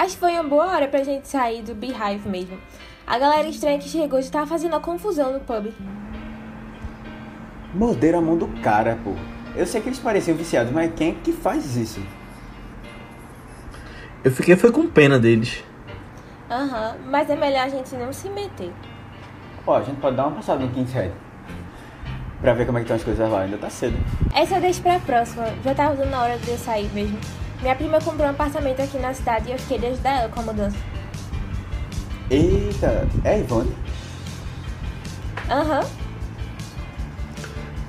Acho que foi uma boa hora pra gente sair do Beehive mesmo. A galera estranha que chegou já tava fazendo uma confusão no pub. Morderam a mão do cara, pô. Eu sei que eles pareciam viciados, mas quem é que faz isso? Eu fiquei foi com pena deles. Aham, mas é melhor a gente não se meter. Ó, a gente pode dar uma passada no King's Head. Pra ver como é que estão as coisas lá, ainda tá cedo. Essa eu deixo pra próxima, já tava dando na hora de eu sair mesmo. Minha prima comprou um apartamento aqui na cidade e eu fiquei de ajudar ela com a mudança. Eita, é a Ivone? Aham,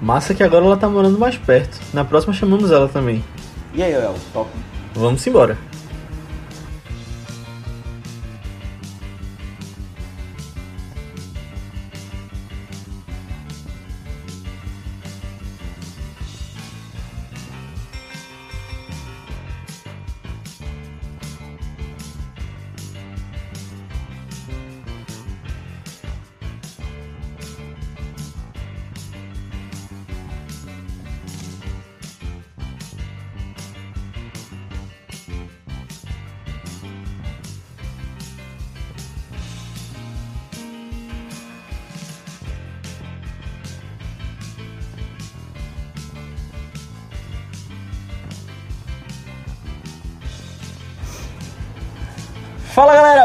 Massa que agora ela tá morando mais perto. Na próxima chamamos ela também. E aí, El, top? Vamos embora.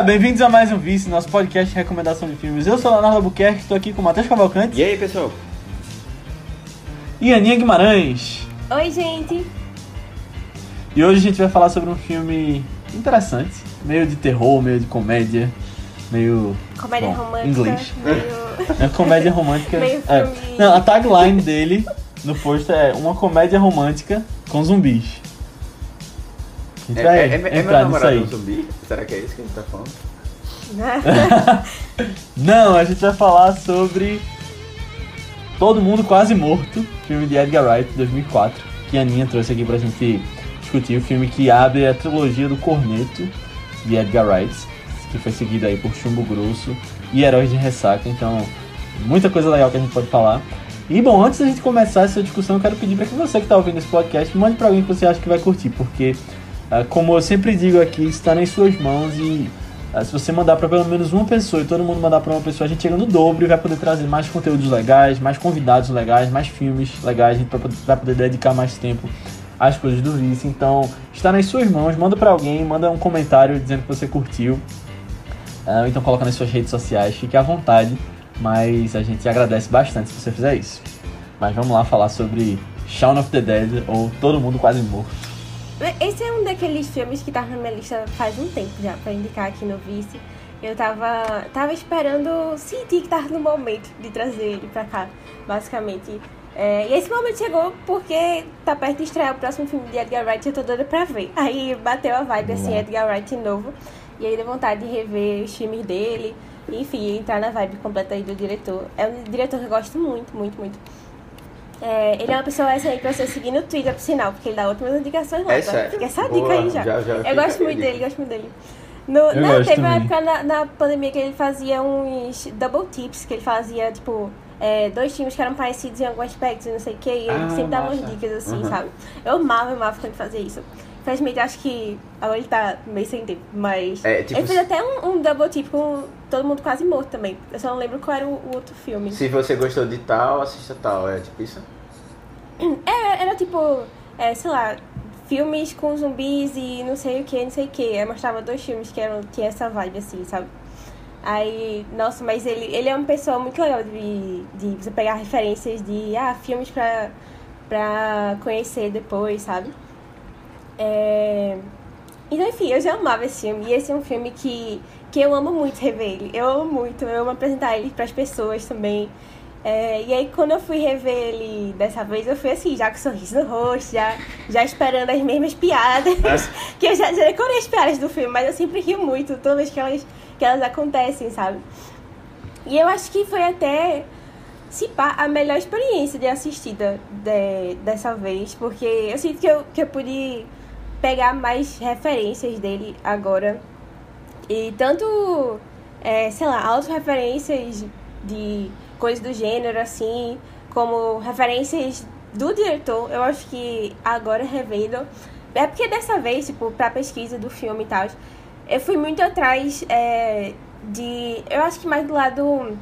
Bem-vindos a mais um Vice, nosso podcast de recomendação de filmes. Eu sou Leonardo Albuquerque, estou aqui com o Matheus Cavalcante E aí, pessoal? e Aninha Guimarães. Oi, gente. E hoje a gente vai falar sobre um filme interessante, meio de terror, meio de comédia, meio. Comédia bom, romântica. Inglês. Meio... É comédia romântica. Meio é. Não, a tagline dele no post é uma comédia romântica com zumbis. Gente É, vai é, é, é meu entrar nisso namorado um zumbi? Será que é isso que a gente tá falando? Não, a gente vai falar sobre Todo Mundo Quase Morto, filme de Edgar Wright, 2004, que a Aninha trouxe aqui pra gente discutir, o filme que abre a trilogia do Corneto, de Edgar Wright, que foi seguida aí por Chumbo Grosso e Heróis de Ressaca, então muita coisa legal que a gente pode falar. E bom, antes da gente começar essa discussão, eu quero pedir para que você que está ouvindo esse podcast, mande para alguém que você acha que vai curtir, porque como eu sempre digo aqui, está nas suas mãos e ah, se você mandar para pelo menos uma pessoa e todo mundo mandar para uma pessoa, a gente chega no dobro e vai poder trazer mais conteúdos legais, mais convidados legais, mais filmes legais, a gente vai poder- dedicar mais tempo às coisas do Vice. Então, está nas suas mãos, manda para alguém, manda um comentário dizendo que você curtiu. Ah, então coloca nas suas redes sociais, fique à vontade, mas a gente agradece bastante se você fizer isso. Mas vamos lá falar sobre Shaun of the Dead ou Todo Mundo Quase Morto. Esse é um daqueles filmes que tava na minha lista faz um tempo já, pra indicar aqui no Vice. Eu tava, tava esperando sentir que tava no momento de trazer ele pra cá, basicamente. É, e esse momento chegou porque tá perto de estrear o próximo filme de Edgar Wright e eu tô doida pra ver. Aí bateu a vibe, assim. Edgar Wright novo. E aí deu vontade de rever os filmes dele. Enfim, entrar na vibe completa aí do diretor. É um diretor que eu gosto muito, muito, muito. É, ele é uma pessoa excelente pra você seguir no Twitter, por sinal, porque ele dá ótimas indicações lá. É tá? sério? Fica essa dica Boa, aí já. já- já eu gosto muito dele, gosto muito dele. No, Eu não, gosto teve uma também. época na, na pandemia que ele fazia uns double tips, que ele fazia, tipo, é, dois times que eram parecidos em algum aspecto, não sei o que, e ele Ah, sempre dava umas dicas assim, Uhum. sabe? Eu amava, eu amava quando ele fazia isso. Infelizmente, acho que agora ele tá meio sem tempo, mas. É, tipo, ele fez até um, um double tip com todo mundo quase morto também. Eu só não lembro qual era o, o outro filme. Se você gostou de tal, assista tal. É tipo isso? É, era tipo, é, sei lá, filmes com zumbis e não sei o que, não sei o que. Aí mostrava dois filmes que eram, tinha essa vibe assim, sabe? Aí, nossa, mas ele, ele é uma pessoa muito legal de, de você pegar referências de ah, filmes pra, pra conhecer depois, sabe? É... Então, enfim, eu já amava esse filme. E esse é um filme que, que eu amo muito rever ele. Eu amo muito, eu amo apresentar ele pras pessoas também. É, e aí, quando eu fui rever ele dessa vez, eu fui assim, já com sorriso no rosto, já, já esperando as mesmas piadas. Que eu já, já decorei as piadas do filme, mas eu sempre rio muito toda vez que elas, que elas acontecem, sabe? E eu acho que foi até, se pá, a melhor experiência de assistida de, dessa vez, porque eu sinto que eu, que eu pude pegar mais referências dele agora. E tanto, é, sei lá, autorreferências de coisas do gênero, assim, como referências do diretor. Eu acho que agora revendo. É porque dessa vez, tipo, pra pesquisa do filme e tal, eu fui muito atrás é, de. Eu acho que mais do lado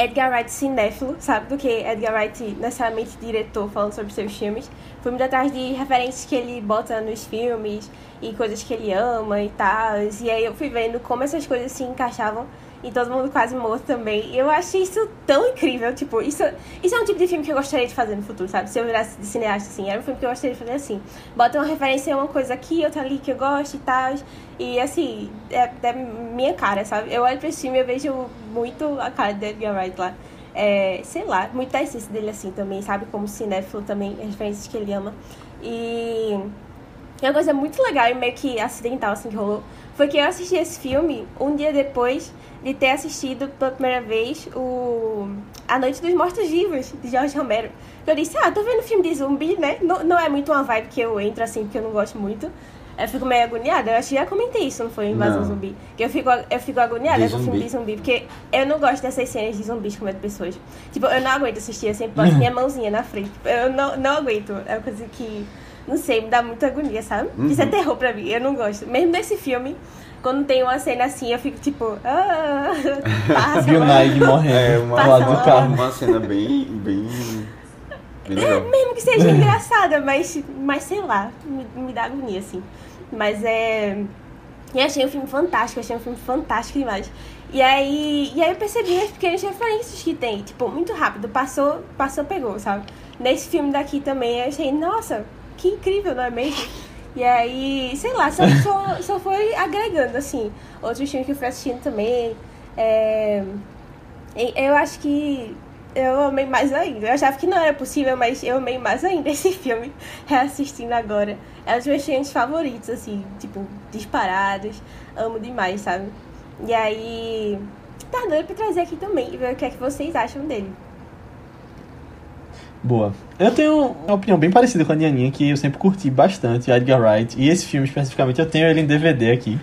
Edgar Wright cinéfilo, sabe? Do que Edgar Wright necessariamente diretor falando sobre seus filmes. Fui muito atrás de referências que ele bota nos filmes e coisas que ele ama e tal. E aí eu fui vendo como essas coisas se encaixavam e todo mundo quase morto também. E eu achei isso tão incrível. Tipo, isso, isso é um tipo de filme que eu gostaria de fazer no futuro, sabe? Se eu virasse de cineasta, assim, era um filme que eu gostaria de fazer assim. Bota uma referência a uma coisa aqui, outra ali que eu gosto e tal. E assim, é, é minha cara, sabe? Eu olho pra esse filme e eu vejo muito a cara de Edgar Wright lá. É, sei lá, muito da essência dele assim também, sabe? Como cinéfilo também, as referências que ele ama. E uma coisa muito legal e meio que acidental assim que rolou foi que eu assisti esse filme um dia depois de ter assistido pela primeira vez o A Noite dos Mortos Vivos, de Jorge Romero. Eu disse, ah, tô vendo filme de zumbi, né? Não, não é muito uma vibe que eu entro assim, porque eu não gosto muito. Eu fico meio agoniada. Eu acho que já comentei isso, não foi? Invasão Não. Zumbi. Que eu fico, eu fico agoniada De com filme de zumbi, porque eu não gosto dessas cenas de zumbis comendo pessoas. Tipo, eu não aguento assistir, eu sempre boto minha mãozinha na frente. Tipo, Eu não, não aguento. É uma coisa que, não sei, me dá muita agonia, sabe? Isso é Uhum. terror pra mim, eu não gosto. Mesmo desse filme, quando tem uma cena assim, eu fico tipo, ah, passa Bill logo. Nighy morrendo É uma, lado do carro. uma cena bem. bem. bem legal. Mesmo que seja engraçada, mas, mas sei lá, me, me dá agonia, assim. Mas é. E achei um filme fantástico, achei um filme fantástico demais. E aí, e aí eu percebi as pequenas referências que tem, tipo, muito rápido, passou, passou, pegou, sabe? Nesse filme daqui também eu achei, nossa, que incrível, não é mesmo? E aí, sei lá, só, só, só foi agregando, assim, outros filmes que eu fui assistindo também. É, Eu acho que eu amei mais ainda. Eu achava que não era possível, mas eu amei mais ainda esse filme, reassistindo agora. É um dos meus filmes favoritos, assim, tipo, disparados. Amo demais, sabe? E aí. Tá doido pra trazer aqui também e ver o que é que vocês acham dele. Boa. Eu tenho uma opinião bem parecida com a Nianinha, que eu sempre curti bastante, Edgar Wright. E esse filme especificamente, eu tenho ele em DVD aqui.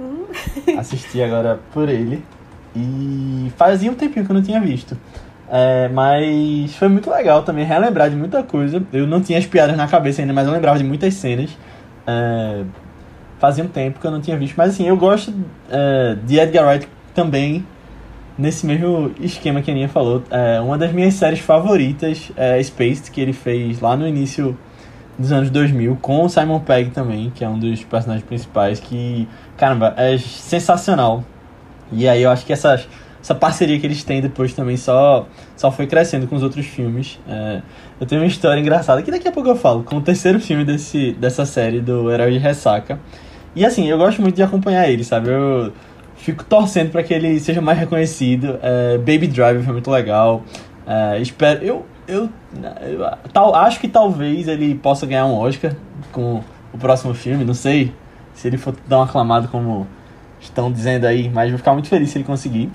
Hum. Assisti agora por ele. E fazia um tempinho que eu não tinha visto. É, mas foi muito legal também relembrar de muita coisa. Eu não tinha as piadas na cabeça ainda, mas eu lembrava de muitas cenas. É, fazia um tempo que eu não tinha visto. Mas assim, eu gosto é, de Edgar Wright também nesse mesmo esquema que a Aninha falou. É, uma das minhas séries favoritas é Spaced, que ele fez lá no início dos anos 2000, com o Simon Pegg também, que é um dos personagens principais, que, caramba, é sensacional. E aí eu acho que essa, essa parceria que eles têm depois também só, só foi crescendo com os outros filmes. É, eu tenho uma história engraçada que daqui a pouco eu falo, com o terceiro filme desse, dessa série do Herói de Ressaca. E assim, eu gosto muito de acompanhar ele, sabe? Eu fico torcendo para que ele seja mais reconhecido. É, Baby Driver foi muito legal. É, espero. Eu, eu, eu tal, acho que talvez ele possa ganhar um Oscar com o próximo filme, não sei se ele for tão aclamado como estão dizendo aí, mas vou ficar muito feliz se ele conseguir.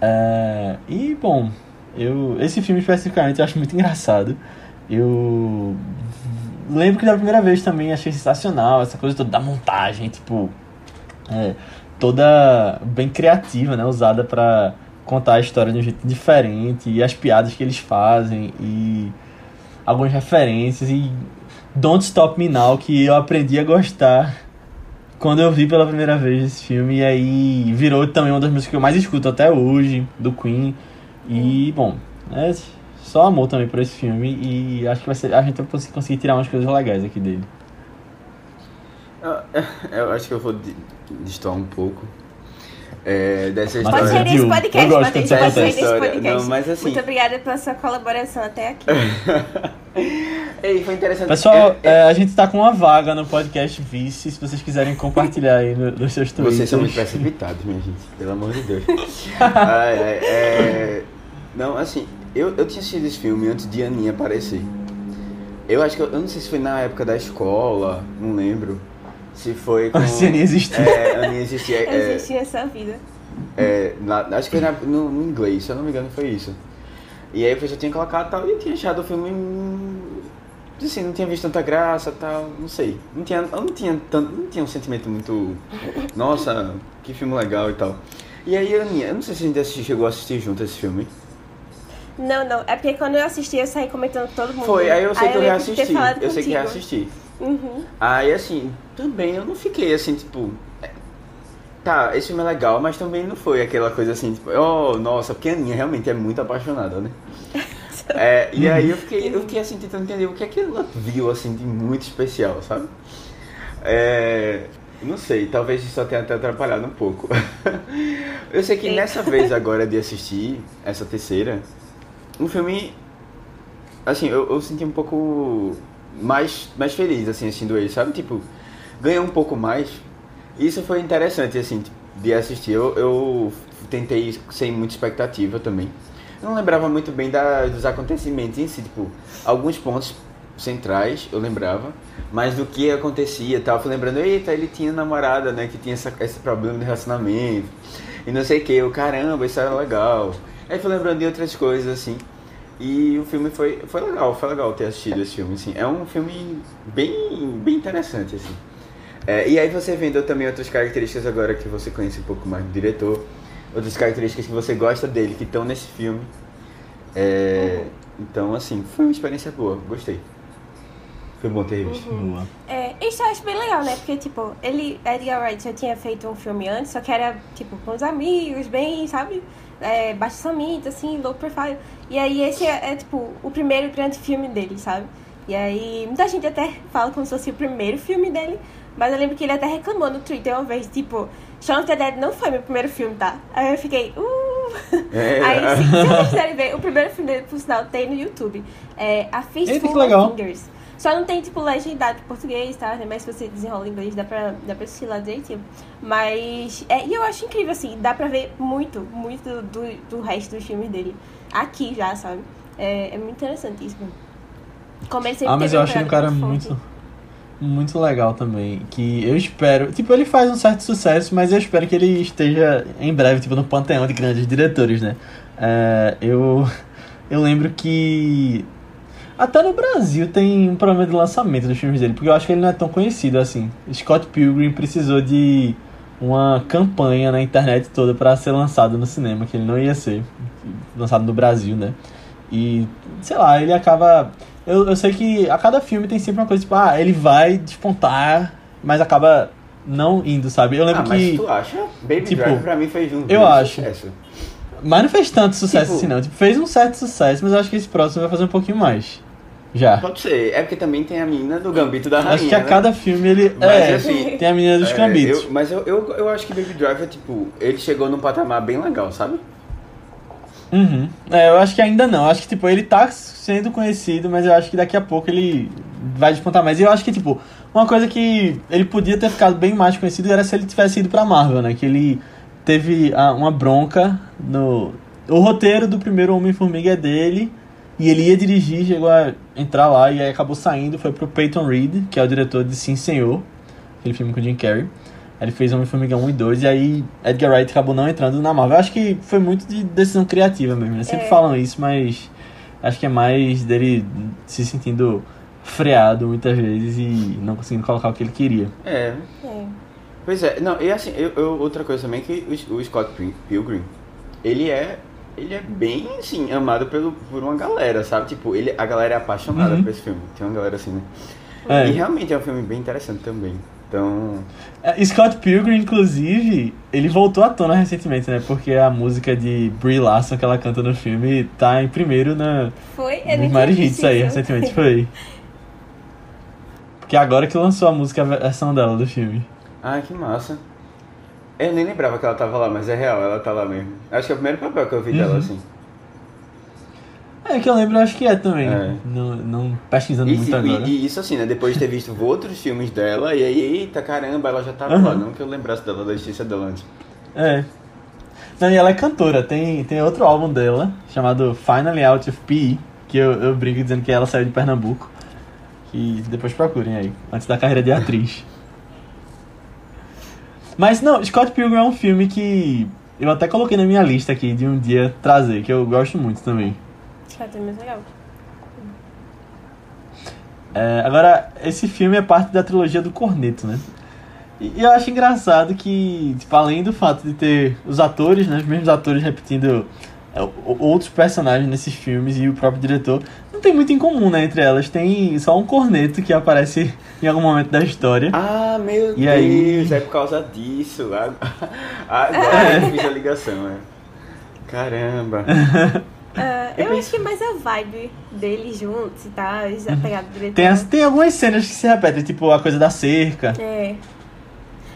É, e bom, eu esse filme especificamente eu acho muito engraçado. Eu lembro que da primeira vez também achei sensacional essa coisa toda da montagem, tipo, é, toda bem criativa, né, usada pra contar a história de um jeito diferente e as piadas que eles fazem e algumas referências e Don't Stop Me Now que eu aprendi a gostar quando eu vi pela primeira vez esse filme. E aí virou também uma das músicas que eu mais escuto até hoje do Queen. E bom é só amor também por esse filme e acho que vai ser a gente vai conseguir tirar umas coisas legais aqui dele. Eu, eu acho que eu vou destoar um pouco é, dessa Mas Pode é história. sair desse de podcast, Eu gosto Pode sair desse História. podcast. Não, mas assim- Muito obrigada pela sua colaboração até aqui. Ei, foi interessante. Pessoal, É, é, é, a gente tá com uma vaga no podcast Vice, se vocês quiserem compartilhar aí no- nos seus tweets. Vocês são muito precipitados, minha gente. Pelo amor de Deus. Ai, ai, é... Não, assim, eu, eu tinha assistido esse filme antes de Aninha aparecer. Eu acho que... Eu, eu não sei se foi na época da escola, não lembro. Se foi com... Se Aninha existia. É, Aninha existia. Eu É, existi nessa vida. é, na- acho que foi na- no, no inglês, se eu não me engano foi isso. E aí eu já tinha colocado tal, e eu tinha achado o filme... hum, Assim, não tinha visto tanta graça tal, não sei. Não tinha, eu não tinha tanto, não tinha um sentimento muito. Nossa, que filme legal e tal. E aí, Aninha, eu não sei se a gente assisti- chegou a assistir junto esse filme. Não, não. É porque quando eu assisti, eu saí comentando com todo mundo. Foi, aí eu sei que eu reassisti. falado Eu sei que reassisti. Uhum. Aí, assim, também eu não fiquei assim, tipo, tá, esse filme é legal, mas também não foi aquela coisa assim, tipo, oh, nossa, porque a Aninha realmente é muito apaixonada, né? É, e aí eu fiquei, eu fiquei assim tentando entender o que é que ela viu assim de muito especial, sabe? É, não sei, talvez isso tenha até atrapalhado um pouco. eu sei que nessa vez agora de assistir, essa terceira, um filme. Assim, eu, eu senti um pouco mais, mais feliz assim assistindo ele, sabe? Tipo, ganhou um pouco mais. Isso foi interessante, assim, de assistir. Eu, eu tentei sem muita expectativa também. Eu não lembrava muito bem da, dos acontecimentos em si, tipo, alguns pontos centrais eu lembrava, mas do que acontecia tal, fui lembrando, eita, ele tinha namorada, né, que tinha essa, esse problema de relacionamento, e não sei o que, eu, caramba, isso era legal. Aí fui lembrando de outras coisas, assim, e o filme foi, foi legal, foi legal ter assistido esse filme, assim, é um filme bem, bem interessante, assim. É, e aí você vendo também outras características agora que você conhece um pouco mais do diretor, outras características que você gosta dele, que estão nesse filme. É, então, assim, foi uma experiência boa, gostei. Foi bom ter visto. Uhum. Boa. É, isso eu acho bem legal, né? Porque, tipo, ele, Edgar Wright já tinha feito um filme antes, só que era, tipo, com os amigos, bem, sabe? É, baixo orçamento, assim, low profile. E aí esse é, é, tipo, o primeiro grande filme dele, sabe? E aí muita gente até fala como se fosse o primeiro filme dele, mas eu lembro que ele até reclamou no Twitter uma vez, tipo, Shaun of the Dead não foi meu primeiro filme, tá? Aí eu fiquei, uh! É. Aí, se, se vocês quiserem ver, o primeiro filme dele, por sinal, tem no YouTube. É A Fistful of Fingers. Só não tem, tipo, legendado em português, tá? Mas se você desenrola em inglês, dá pra, dá pra assistir lá direitinho. Mas, é, e eu acho incrível, assim, dá pra ver muito, muito do, do resto dos filmes dele. Aqui já, sabe? É, é muito interessante isso, mano. Como ele sempre Ah, mas eu achei um cara muito, muito legal também. Que eu espero. Tipo, ele faz um certo sucesso, mas eu espero que ele esteja em breve, tipo, no panteão de grandes diretores, né? É, eu, eu lembro que. Até no Brasil tem um problema de lançamento dos filmes dele, porque eu acho que ele não é tão conhecido assim. Scott Pilgrim precisou de uma campanha na internet toda pra ser lançado no cinema, que ele não ia ser lançado no Brasil, né? E, sei lá, ele acaba. Eu, eu sei que a cada filme tem sempre uma coisa tipo, ah, ele vai despontar, mas acaba não indo, sabe? Eu lembro Ah, mas que. tu acha? Baby tipo, Driver pra mim foi um eu acho. sucesso. Mas não fez tanto sucesso Tipo- assim, não. Tipo, fez um certo sucesso, mas eu acho que esse próximo vai fazer um pouquinho mais. Já. Pode ser, é porque também tem a menina do Gambito da Rainha, Acho que a né? cada filme ele. Mas, é, assim, tem a menina dos É, cambitos. eu- mas eu, eu, eu acho que Baby Driver, tipo, ele chegou num patamar bem legal, sabe? Uhum. É, eu acho que ainda não. Eu acho que, tipo, ele tá sendo conhecido, mas eu acho que daqui a pouco ele vai despontar mais. E eu acho que, tipo, uma coisa que ele podia ter ficado bem mais conhecido era se ele tivesse ido pra Marvel, né? Que ele teve ah, uma bronca no. O roteiro do primeiro Homem-Formiga é dele. E ele ia dirigir, chegou a entrar lá e aí acabou saindo. Foi pro Peyton Reed, que é o diretor de Sim Senhor, aquele filme com o Jim Carrey. Ele fez Homem-Formiga 1 e 2 e aí Edgar Wright acabou não entrando na Marvel. Eu acho que foi muito de decisão criativa mesmo, né? Sempre É. falam isso, mas acho que é mais dele se sentindo freado muitas vezes e não conseguindo colocar o que ele queria. É. É. Pois é, não, e assim, eu, eu- outra coisa também é que o, o Scott Pil- Pilgrim, ele é. Ele é bem, assim, amado pelo, por uma galera, sabe? Tipo, ele, a galera é apaixonada Uhum. por esse filme. Tem uma galera assim, né? É. E realmente é um filme bem interessante também. Então. É, Scott Pilgrim, inclusive, ele voltou à tona recentemente, né? Porque a música de Brie Larson que ela canta no filme tá em primeiro na, Foi, eu nos nem maiores hits aí recentemente, foi. Porque agora que lançou a música, a versão dela do filme. Ah, que massa. Eu nem lembrava que ela tava lá, mas é real, ela tá lá mesmo. Acho que é o primeiro papel que eu vi dela Uhum. assim. É, que eu lembro, acho que é também. É. Não, não pesquisando E, muito e- agora. e isso assim, né? Depois de ter visto outros filmes dela, e aí, eita caramba, ela já tava Aham. lá. Não que eu lembrasse dela, da existência dela antes. É. Não, e ela é cantora. Tem, tem outro álbum dela, chamado Finally Out of PE, que eu, eu brinco dizendo que ela saiu de Pernambuco. Que depois procurem aí, antes da carreira de atriz. Mas não, Scott Pilgrim é um filme que eu até coloquei na minha lista aqui de um dia trazer, que eu gosto muito também. É muito legal. É, agora, esse filme é parte da trilogia do Corneto, né? E e eu acho engraçado que, tipo, além do fato de ter os atores, né, os mesmos atores repetindo outros personagens nesses filmes e o próprio diretor não tem muito em comum, né, entre elas. Tem só um corneto que aparece em algum momento da história. Ah, meu E Deus, aí? é por causa disso. Agora, agora eu fiz a ligação, é. Caramba. Ah, Eu eu acho que é mais a vibe deles juntos e tal, a pegada do diretor. Tem, as- tem algumas cenas que se repetem, tipo a coisa da cerca. É.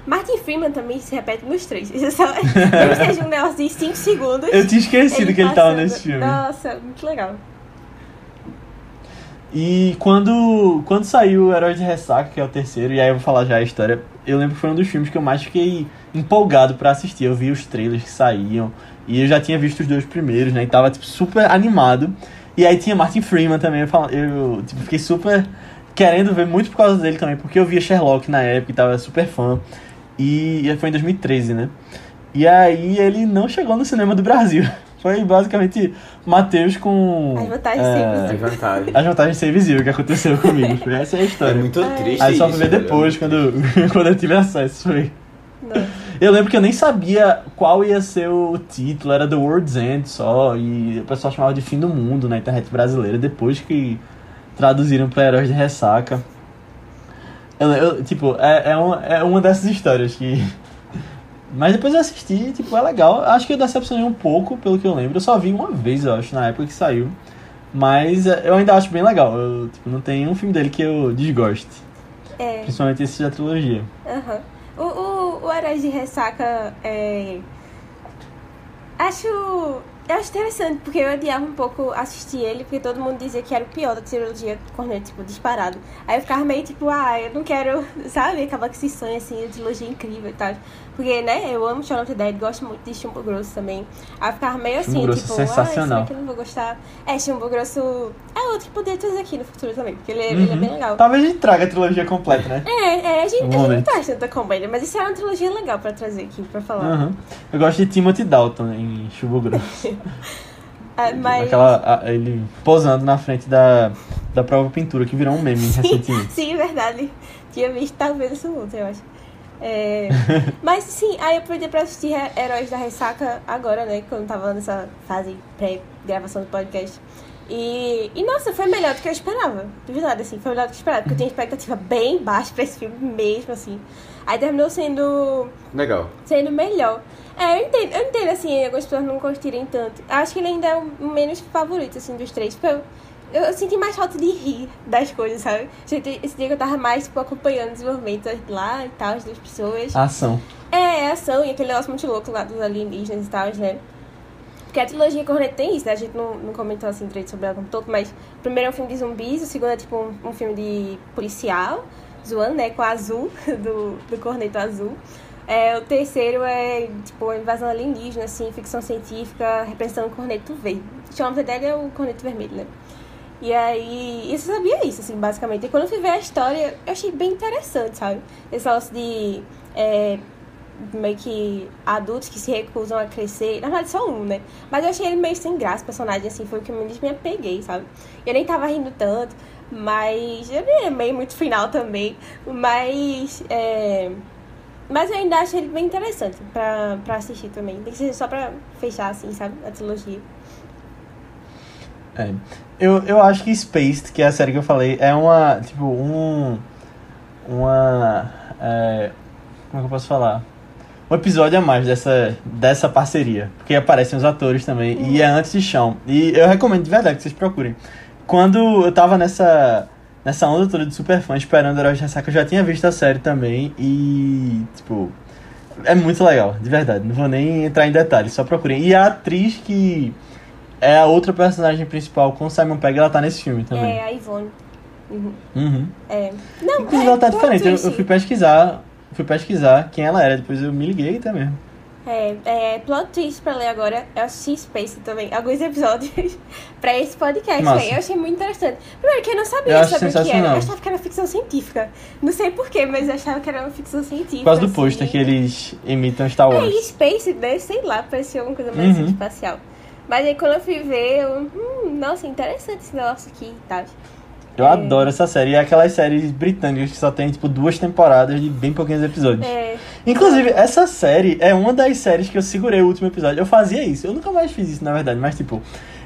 Martin Freeman também se repete nos três. Isso só, mesmo que seja um negócio de 5 segundos. Eu tinha esquecido que ele tava passando. nesse filme. Nossa, muito legal. E quando, quando saiu o Herói de Ressaca, que é o terceiro, e aí eu vou falar já a história, eu lembro que foi um dos filmes que eu mais fiquei empolgado pra assistir. Eu vi os trailers que saíam, e eu já tinha visto os dois primeiros, né? E tava, tipo, super animado. E aí tinha Martin Freeman também, eu, eu tipo, fiquei super querendo ver muito por causa dele também, porque eu via Sherlock na época e tava super fã. E foi em 2013, né? E aí ele não chegou no cinema do Brasil. Foi basicamente Matheus com. As vantagens é. É vantagem. as vantagens de ser invisível que aconteceu comigo. Foi Essa é a É história. muito triste Aí só fui isso, ver depois, é quando, quando eu tive acesso. Foi. Não. Eu lembro que eu nem sabia qual ia ser o título, era The World's End só, e o pessoal chamava de Fim do Mundo na internet brasileira, depois que traduziram pra Heróis de Ressaca. Eu, eu- tipo, é, é, uma, é uma dessas histórias que. Mas depois eu assisti, tipo, é legal. Acho que eu decepcionei um pouco, pelo que eu lembro. Eu só vi uma vez, eu acho, na época que saiu. Mas é, eu ainda acho bem legal. Eu, tipo, não tem um filme dele que eu desgoste. É. Principalmente esse da trilogia. Aham. O, o, o Heróis de Ressaca é. Acho. Eu acho interessante, porque eu odiava um pouco assistir ele, porque todo mundo dizia que era o pior da trilogia Corneto, tipo, disparado. Aí eu ficava meio tipo, ah, eu não quero, sabe, acabar com esse sonho assim, a trilogia incrível e tal. Porque, né, eu amo Shaun of the Dead, gosto muito de Chumbo Grosso também. Aí eu ficava meio assim, Chumbo Grosso tipo, é ah, sensacional. será que eu não vou gostar? É, Chumbo Grosso é outro que poderia trazer aqui no futuro também, porque ele, ele é Uhum. bem legal. Talvez a gente traga a trilogia completa, né? É, é, a gente, Um a gente momento. traz tanta comédia, mas isso é uma trilogia legal pra trazer aqui, pra falar. Aham. Eu gosto de Timothy Dalton em Chubo Grosso. Ah, mas... Aquela, ele posando na frente da, da própria pintura, que virou um meme recentemente. Sim, é verdade. Tinha visto talvez esse outro, eu acho. É, mas sim, aí eu aproveitei pra assistir He- Heróis da Ressaca agora, né? Quando tava nessa fase pré-gravação do podcast. E, e nossa, foi melhor do que eu esperava. De verdade, assim, foi melhor do que eu esperava. Porque eu tinha expectativa bem baixa pra esse filme mesmo, assim. Aí terminou sendo Legal. sendo melhor. É, eu entendo, eu entendo assim, algumas pessoas não curtirem tanto. Acho que ele ainda é o menos favorito, assim, dos três. Porque eu, eu, eu senti mais falta de rir das coisas, sabe? Esse esse dia que eu tava mais, tipo, acompanhando o desenvolvimento lá e tal, das pessoas. A ação. É, a ação e aquele negócio muito louco lá dos alienígenas e tal, né? Porque a trilogia Cornet tem isso, né? A gente não, não comentou assim direito sobre ela como todo, mas o primeiro é um filme de zumbis, o segundo é tipo um, um filme de policial, zoando, né? Com a azul, do, do Corneto Azul. É, o terceiro é, tipo, invasão alienígena, assim, ficção científica, representando o Corneto Verde. Dead é o Corneto Vermelho, né? E aí, eu sabia isso, assim, basicamente. E quando eu fui ver a história, eu achei bem interessante, sabe? Esse negócio de é, meio que adultos que se recusam a crescer. Na verdade, só um, né? Mas eu achei ele meio sem graça, o personagem, assim, foi o que menos me apeguei, sabe? Eu nem tava rindo tanto, mas eu me amei muito o final também. Mas, é... Mas eu ainda acho ele bem interessante pra, pra assistir também. Tem que ser só pra fechar, assim, sabe? A trilogia. É. Eu, eu acho que Spaced, que é a série que eu falei, é uma. Tipo, um. Uma. é, como é que eu posso falar? Um episódio a mais dessa, dessa parceria. Porque aparecem os atores também. E é antes de chão. E eu recomendo de verdade que vocês procurem. Quando eu tava nessa. Nessa onda toda de super fã, esperando Heróis de Ressaca, eu já tinha visto a série também. E. Tipo. É muito legal, de verdade. Não vou nem entrar em detalhes, só procurem. E a atriz que é a outra personagem principal com o Simon Pegg, ela tá nesse filme também. É, a Ivone. Uhum. Uhum. É. Não, Inclusive é, ela tá diferente. Eu, eu fui pesquisar, fui pesquisar quem ela era, depois eu me liguei tá mesmo. É, é, plot twist pra ler agora. Eu assisti Space também, alguns episódios pra esse podcast. Véi. Eu achei muito interessante. Primeiro que eu não sabia Eu sobre o que era. Eu achava que era ficção científica. Não sei porquê, mas eu achava que era uma ficção científica. Por causa do assim. pôster que eles imitam Star Wars. É, Space, né? Sei lá, parecia uma coisa mais Uhum. espacial. Mas aí quando eu fui ver, eu, hum, nossa, interessante esse negócio aqui e tal. Eu É. adoro essa série. E é aquelas séries britânicas que só tem, tipo, duas temporadas de bem pouquinhos episódios. É, Inclusive, essa série é uma das séries que eu segurei o último episódio. Eu fazia isso. Eu nunca mais fiz isso, na verdade. Mas, tipo,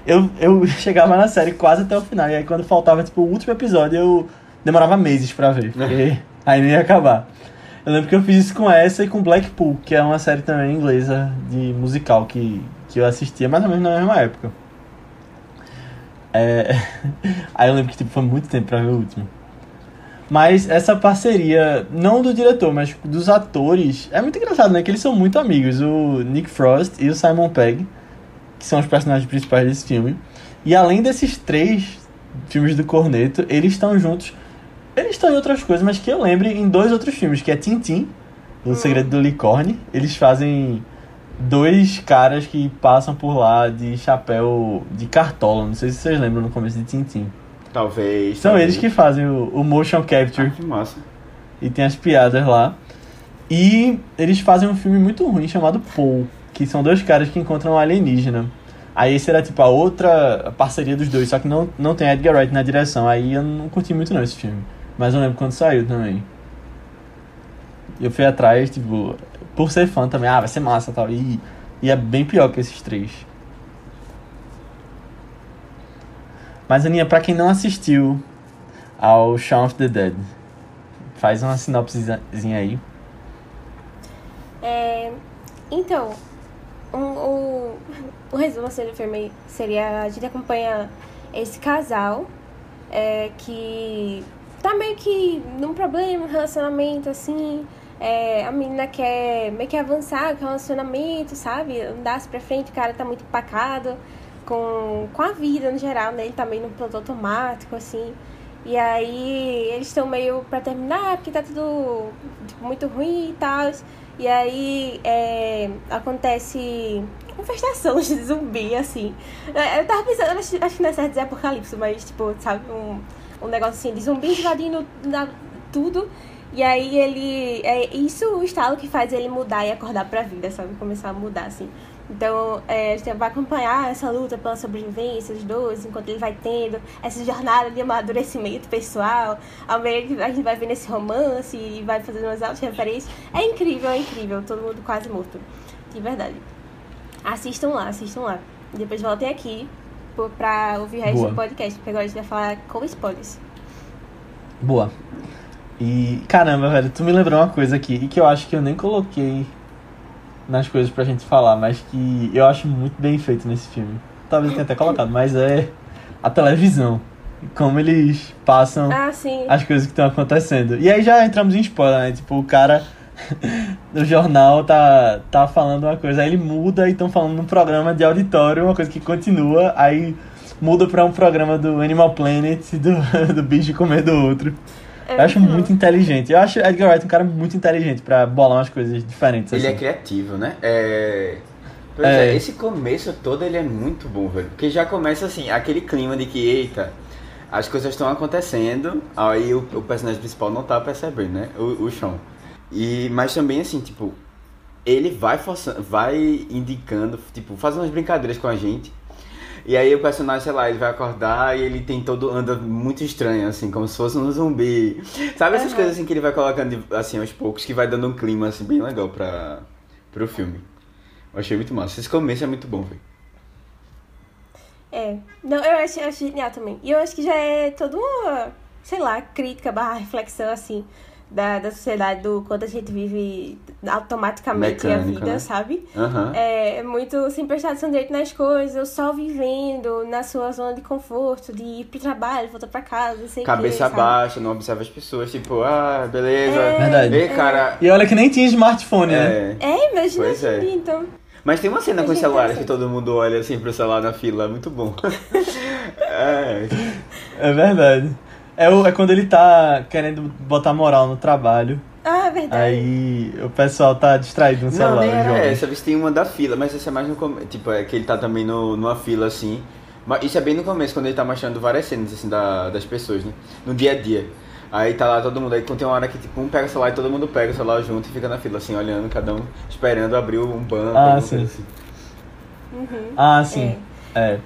eu, eu chegava na série quase até o final. E aí, quando faltava, tipo, o último episódio, eu demorava meses pra ver. Porque aí não ia acabar. Eu lembro que eu fiz isso com essa e com Blackpool, que é uma série também inglesa de musical que, que eu assistia mais ou menos na mesma época. É... Aí eu lembro que tipo, foi muito tempo pra ver o último. Mas essa parceria, não do diretor, mas dos atores, é muito engraçado, né? Que eles são muito amigos, o Nick Frost e o Simon Pegg, que são os personagens principais desse filme. E além desses três filmes do Corneto, eles estão juntos. Eles estão em outras coisas, mas que eu lembre em dois outros filmes, que é Tintin, O Segredo do Licorne. Eles fazem dois caras que passam por lá de chapéu de cartola. Não sei se vocês lembram no começo de Tintin. Talvez. São talvez. eles que fazem o, o motion Ah, capture que massa. e tem as piadas lá. E eles fazem um filme muito ruim chamado Paul, que são dois caras que encontram um alienígena. Aí esse era tipo a outra parceria dos dois, só que não, não tem Edgar Wright na direção. Aí eu não curti muito não esse filme. Mas eu lembro quando saiu também. Eu fui atrás, tipo, por ser fã também, ah, vai ser massa tal. E, e é bem pior que esses três. Mas Aninha, pra quem não assistiu ao Shaun of the Dead, faz uma sinopsezinha aí. É, então, um, o, o resumo seria: a gente acompanha esse casal é, que tá meio que num problema, um relacionamento assim. É, a menina quer meio que avançar com o relacionamento, sabe? Andar pra frente, o cara tá muito empacado com, com a vida no geral, né? Ele tá meio no piloto automático, assim. E aí eles estão meio pra terminar, porque tá tudo tipo, muito ruim e tal. E aí é, acontece infestação de zumbi, assim. É, Eu tava pensando, acho, acho que não é certo dizer apocalipse, mas tipo, sabe, um, um negócio assim de zumbi invadindo na- tudo. E aí ele. É isso o estalo que faz ele mudar e acordar pra vida, sabe? Começar a mudar, assim. Então, é, a gente vai acompanhar essa luta pela sobrevivência dos dois, enquanto ele vai tendo essa jornada de amadurecimento pessoal, ao meio que a gente vai vendo esse romance e vai fazendo umas altas referências. É incrível, é incrível. Todo mundo quase morto. De verdade. Assistam lá, assistam lá. Depois voltem aqui pra ouvir o resto Boa. do podcast, porque agora a gente vai falar com spoilers. Boa. E caramba, velho, tu me lembrou uma coisa aqui e que eu acho que eu nem coloquei nas coisas pra gente falar, mas que eu acho muito bem feito nesse filme. Talvez eu tenha até colocado, mas é a televisão. Como eles passam Ah, as coisas que estão acontecendo. E aí já entramos em spoiler, né? Tipo, o cara no jornal tá, tá falando uma coisa, aí ele muda e estão falando num programa de auditório, uma coisa que continua, aí muda pra um programa do Animal Planet, do, do bicho comer do outro. É Eu acho muito inteligente. Eu acho Edgar Wright um cara muito inteligente pra bolar umas coisas diferentes. Ele é assim. criativo, né? É... Pois É. é. esse começo todo ele é muito bom, velho. Porque já começa assim, aquele clima de que, eita, as coisas estão acontecendo, aí o, o personagem principal não tá percebendo, né? O, o Sean. E, mas também assim, tipo, ele vai forçando, vai indicando, tipo, fazendo umas brincadeiras com a gente. E aí o personagem, sei lá, ele vai acordar e ele tem todo, anda muito estranho, assim, como se fosse um zumbi. Sabe essas Aham. coisas assim que ele vai colocando, assim, aos poucos, que vai dando um clima, assim, bem legal pra, pro filme. Eu achei muito massa. Esse começo é muito bom, velho. É. Não, eu acho, eu acho genial também. E eu acho que já é toda uma, sei lá, crítica barra reflexão, assim, da, da sociedade, do quanto a gente vive automaticamente a vida, né? sabe? Aham. É, é muito sem prestar atenção direito nas coisas, só vivendo na sua zona de conforto, de ir pro trabalho, voltar pra casa, sei o que, Cabeça sabe? baixa, não observa as pessoas, tipo, ah, beleza. É, Verdade. Ei, cara. E olha que nem tinha smartphone, né? É. É, imagina Pois é. dia, então. Mas tem uma cena com os Achei celulares que todo mundo olha assim pro celular na fila, é muito bom. é. É verdade. É, o, é quando ele tá querendo botar moral no trabalho. Ah, é verdade. Aí o pessoal tá distraído no Não, celular. nem os era essa, eles tem uma da fila, mas essa é mais no começo. Tipo, é que ele tá também no, numa fila assim. Mas isso é bem no começo, quando ele tá mostrando várias cenas assim da, das pessoas, né? No dia a dia. Aí tá lá todo mundo, aí tem uma hora que tipo, um pega o celular e todo mundo pega o celular junto e fica na fila, assim, olhando, cada um esperando abrir um banco, Ah, sim. assim. Uhum. Ah, sim. É.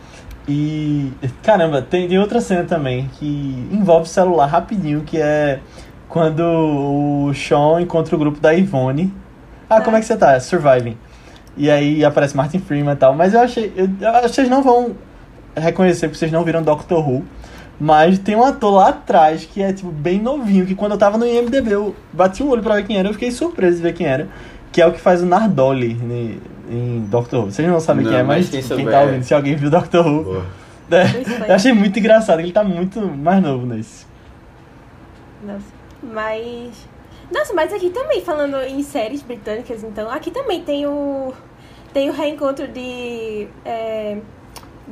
E. Caramba, tem, tem outra cena também que envolve celular rapidinho, que é quando o Sean encontra o grupo da Ivone. Ah, como é que você tá? Surviving. E aí aparece Martin Freeman e tal. Mas eu achei. Eu, eu vocês não vão reconhecer, porque vocês não viram Doctor Who. Mas tem um ator lá atrás que é, tipo, bem novinho, que quando eu tava no IMDB, eu bati o olho pra ver quem era, eu fiquei surpreso de ver quem era. Que é o que faz o Nardoli em, Doctor Who. Vocês não sabem Não, quem é, mas, mas quem quem, souber- tá ouvindo, se alguém viu Doctor Who, é, eu achei muito engraçado, ele tá muito mais novo nesse. Nossa. Mas. Nossa, mas aqui também, falando em séries britânicas, então, aqui também tem o. Tem o reencontro de. É,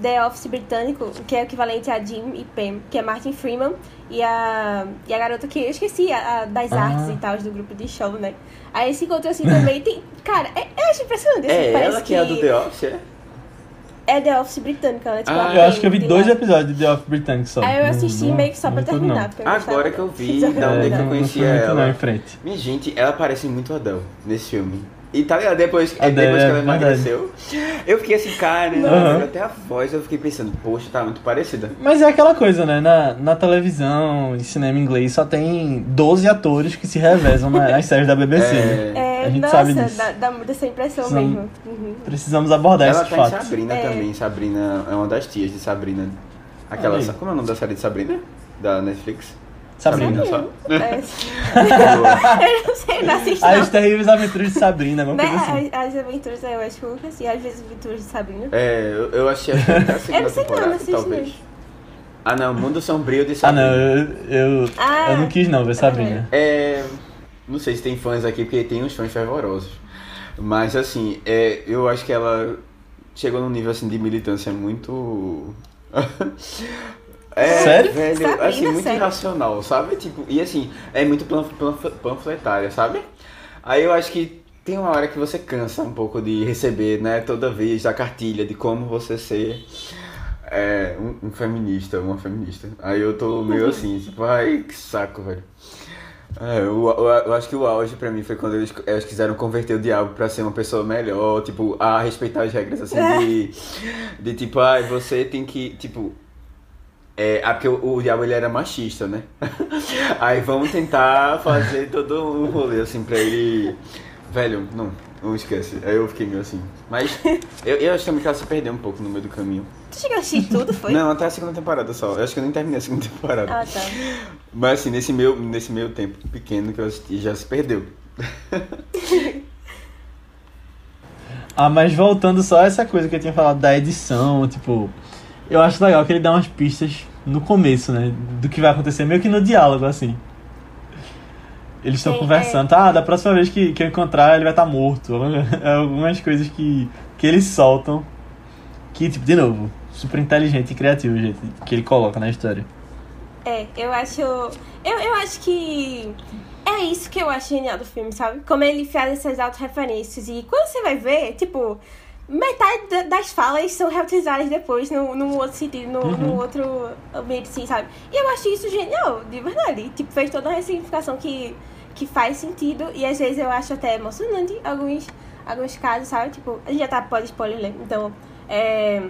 The Office britânico, que é o equivalente a Jim e Pam, que é Martin Freeman e a, e a garota que eu esqueci, a, a das Ah. artes e tal, do grupo de show, né? Aí esse encontro assim também tem. Cara, é, eu acho impressionante. assim, É parece ela que é a do The Office, é? É The Office britânica, né? Tipo, Ah, ela Eu acho que eu vi dois lá. episódios de The Office Britânico só. Aí eu assisti não- meio que só pra terminar. não. Agora que eu vi, da onde é que eu não conhecia ela? Não, em frente. Minha gente, ela parece muito Adele nesse filme. E tá ligado? Depois, Adele, depois que ela é verdade. emagreceu, eu fiquei assim, cara, Aham. até a voz eu fiquei pensando, poxa, tá muito parecida. Mas é aquela coisa, né? Na, na televisão e cinema inglês só tem 12 atores que se revezam na- nas séries da BBC. né? É, A gente nossa, sabe disso. dá, dá muito essa impressão Precisamos- mesmo. Uhum. Precisamos abordar Ela esse tá em fato. Sabrina É. também. Sabrina é uma das tias de Sabrina. Aquela. Aí. Como é o nome da série de Sabrina? Da Netflix? Sabrina. só. É. eu não sei, não assisto As não. terríveis aventuras de Sabrina, alguma Né? assim. As, as aventuras, eu acho que assisti. Às vezes aventuras de Sabrina. É, eu, eu achei até a segunda Eu não sei não, temporada, não assisti talvez. não. Ah não, Mundo Sombrio de Ah, Sabrina. não, eu, eu, Ah. eu não quis não ver Sabrina. É. Não sei se tem fãs aqui, porque tem uns fãs fervorosos. Mas assim, é, eu acho que ela chegou num nível assim de militância muito. É, Sério? velho, Sabrina, assim, muito sério. irracional, sabe? Tipo, e assim, é muito panf- panf- panfletária, sabe? Aí eu acho que tem uma hora que você cansa um pouco de receber, né, toda vez a cartilha de como você ser é, um, um feminista, uma feminista. Aí eu tô meio assim, tipo, ai, que saco, velho. É, eu, eu, eu acho que o auge pra mim foi quando eles, eles quiseram converter o diabo pra ser uma pessoa melhor, tipo, a respeitar as regras, assim, de, de tipo, ai, você tem que, tipo, é, ah, porque o, o diabo ele era machista, né? Aí vamos tentar fazer todo um rolê assim pra ele. Velho, não, não esquece. Aí eu fiquei meio assim. Mas eu, eu acho também que ela se perdeu um pouco no meio do caminho. Tu chegou a assistir tudo, foi? Não, até a segunda temporada só. Eu acho que eu nem terminei a segunda temporada. Ah, tá. Mas assim, nesse meio, nesse meio tempo pequeno que eu assisti, já se perdeu. Ah, mas voltando só a essa coisa que eu tinha falado da edição, tipo, eu acho legal que ele dá umas pistas no começo, né? Do que vai acontecer, meio que no diálogo, assim. Eles estão Sim, conversando, tá? Da próxima vez que, que eu encontrar, ele vai estar morto. Algumas coisas que, que eles soltam. Que, tipo, de novo, super inteligente e criativo o jeito que ele coloca na história. É, eu acho. Eu, eu acho que. É isso que eu acho genial do filme, sabe? Como ele faz essas auto-referências. E quando você vai ver, tipo, metade da- das falas são reutilizadas depois no, num outro sentido, no, Uhum. no outro ambiente, assim, sabe? E eu acho isso genial, de verdade. Tipo, fez toda uma ressignificação que, que faz sentido. E às vezes eu acho até emocionante alguns, alguns casos, sabe? Tipo, a gente já tá pode spoiler, né? Então, é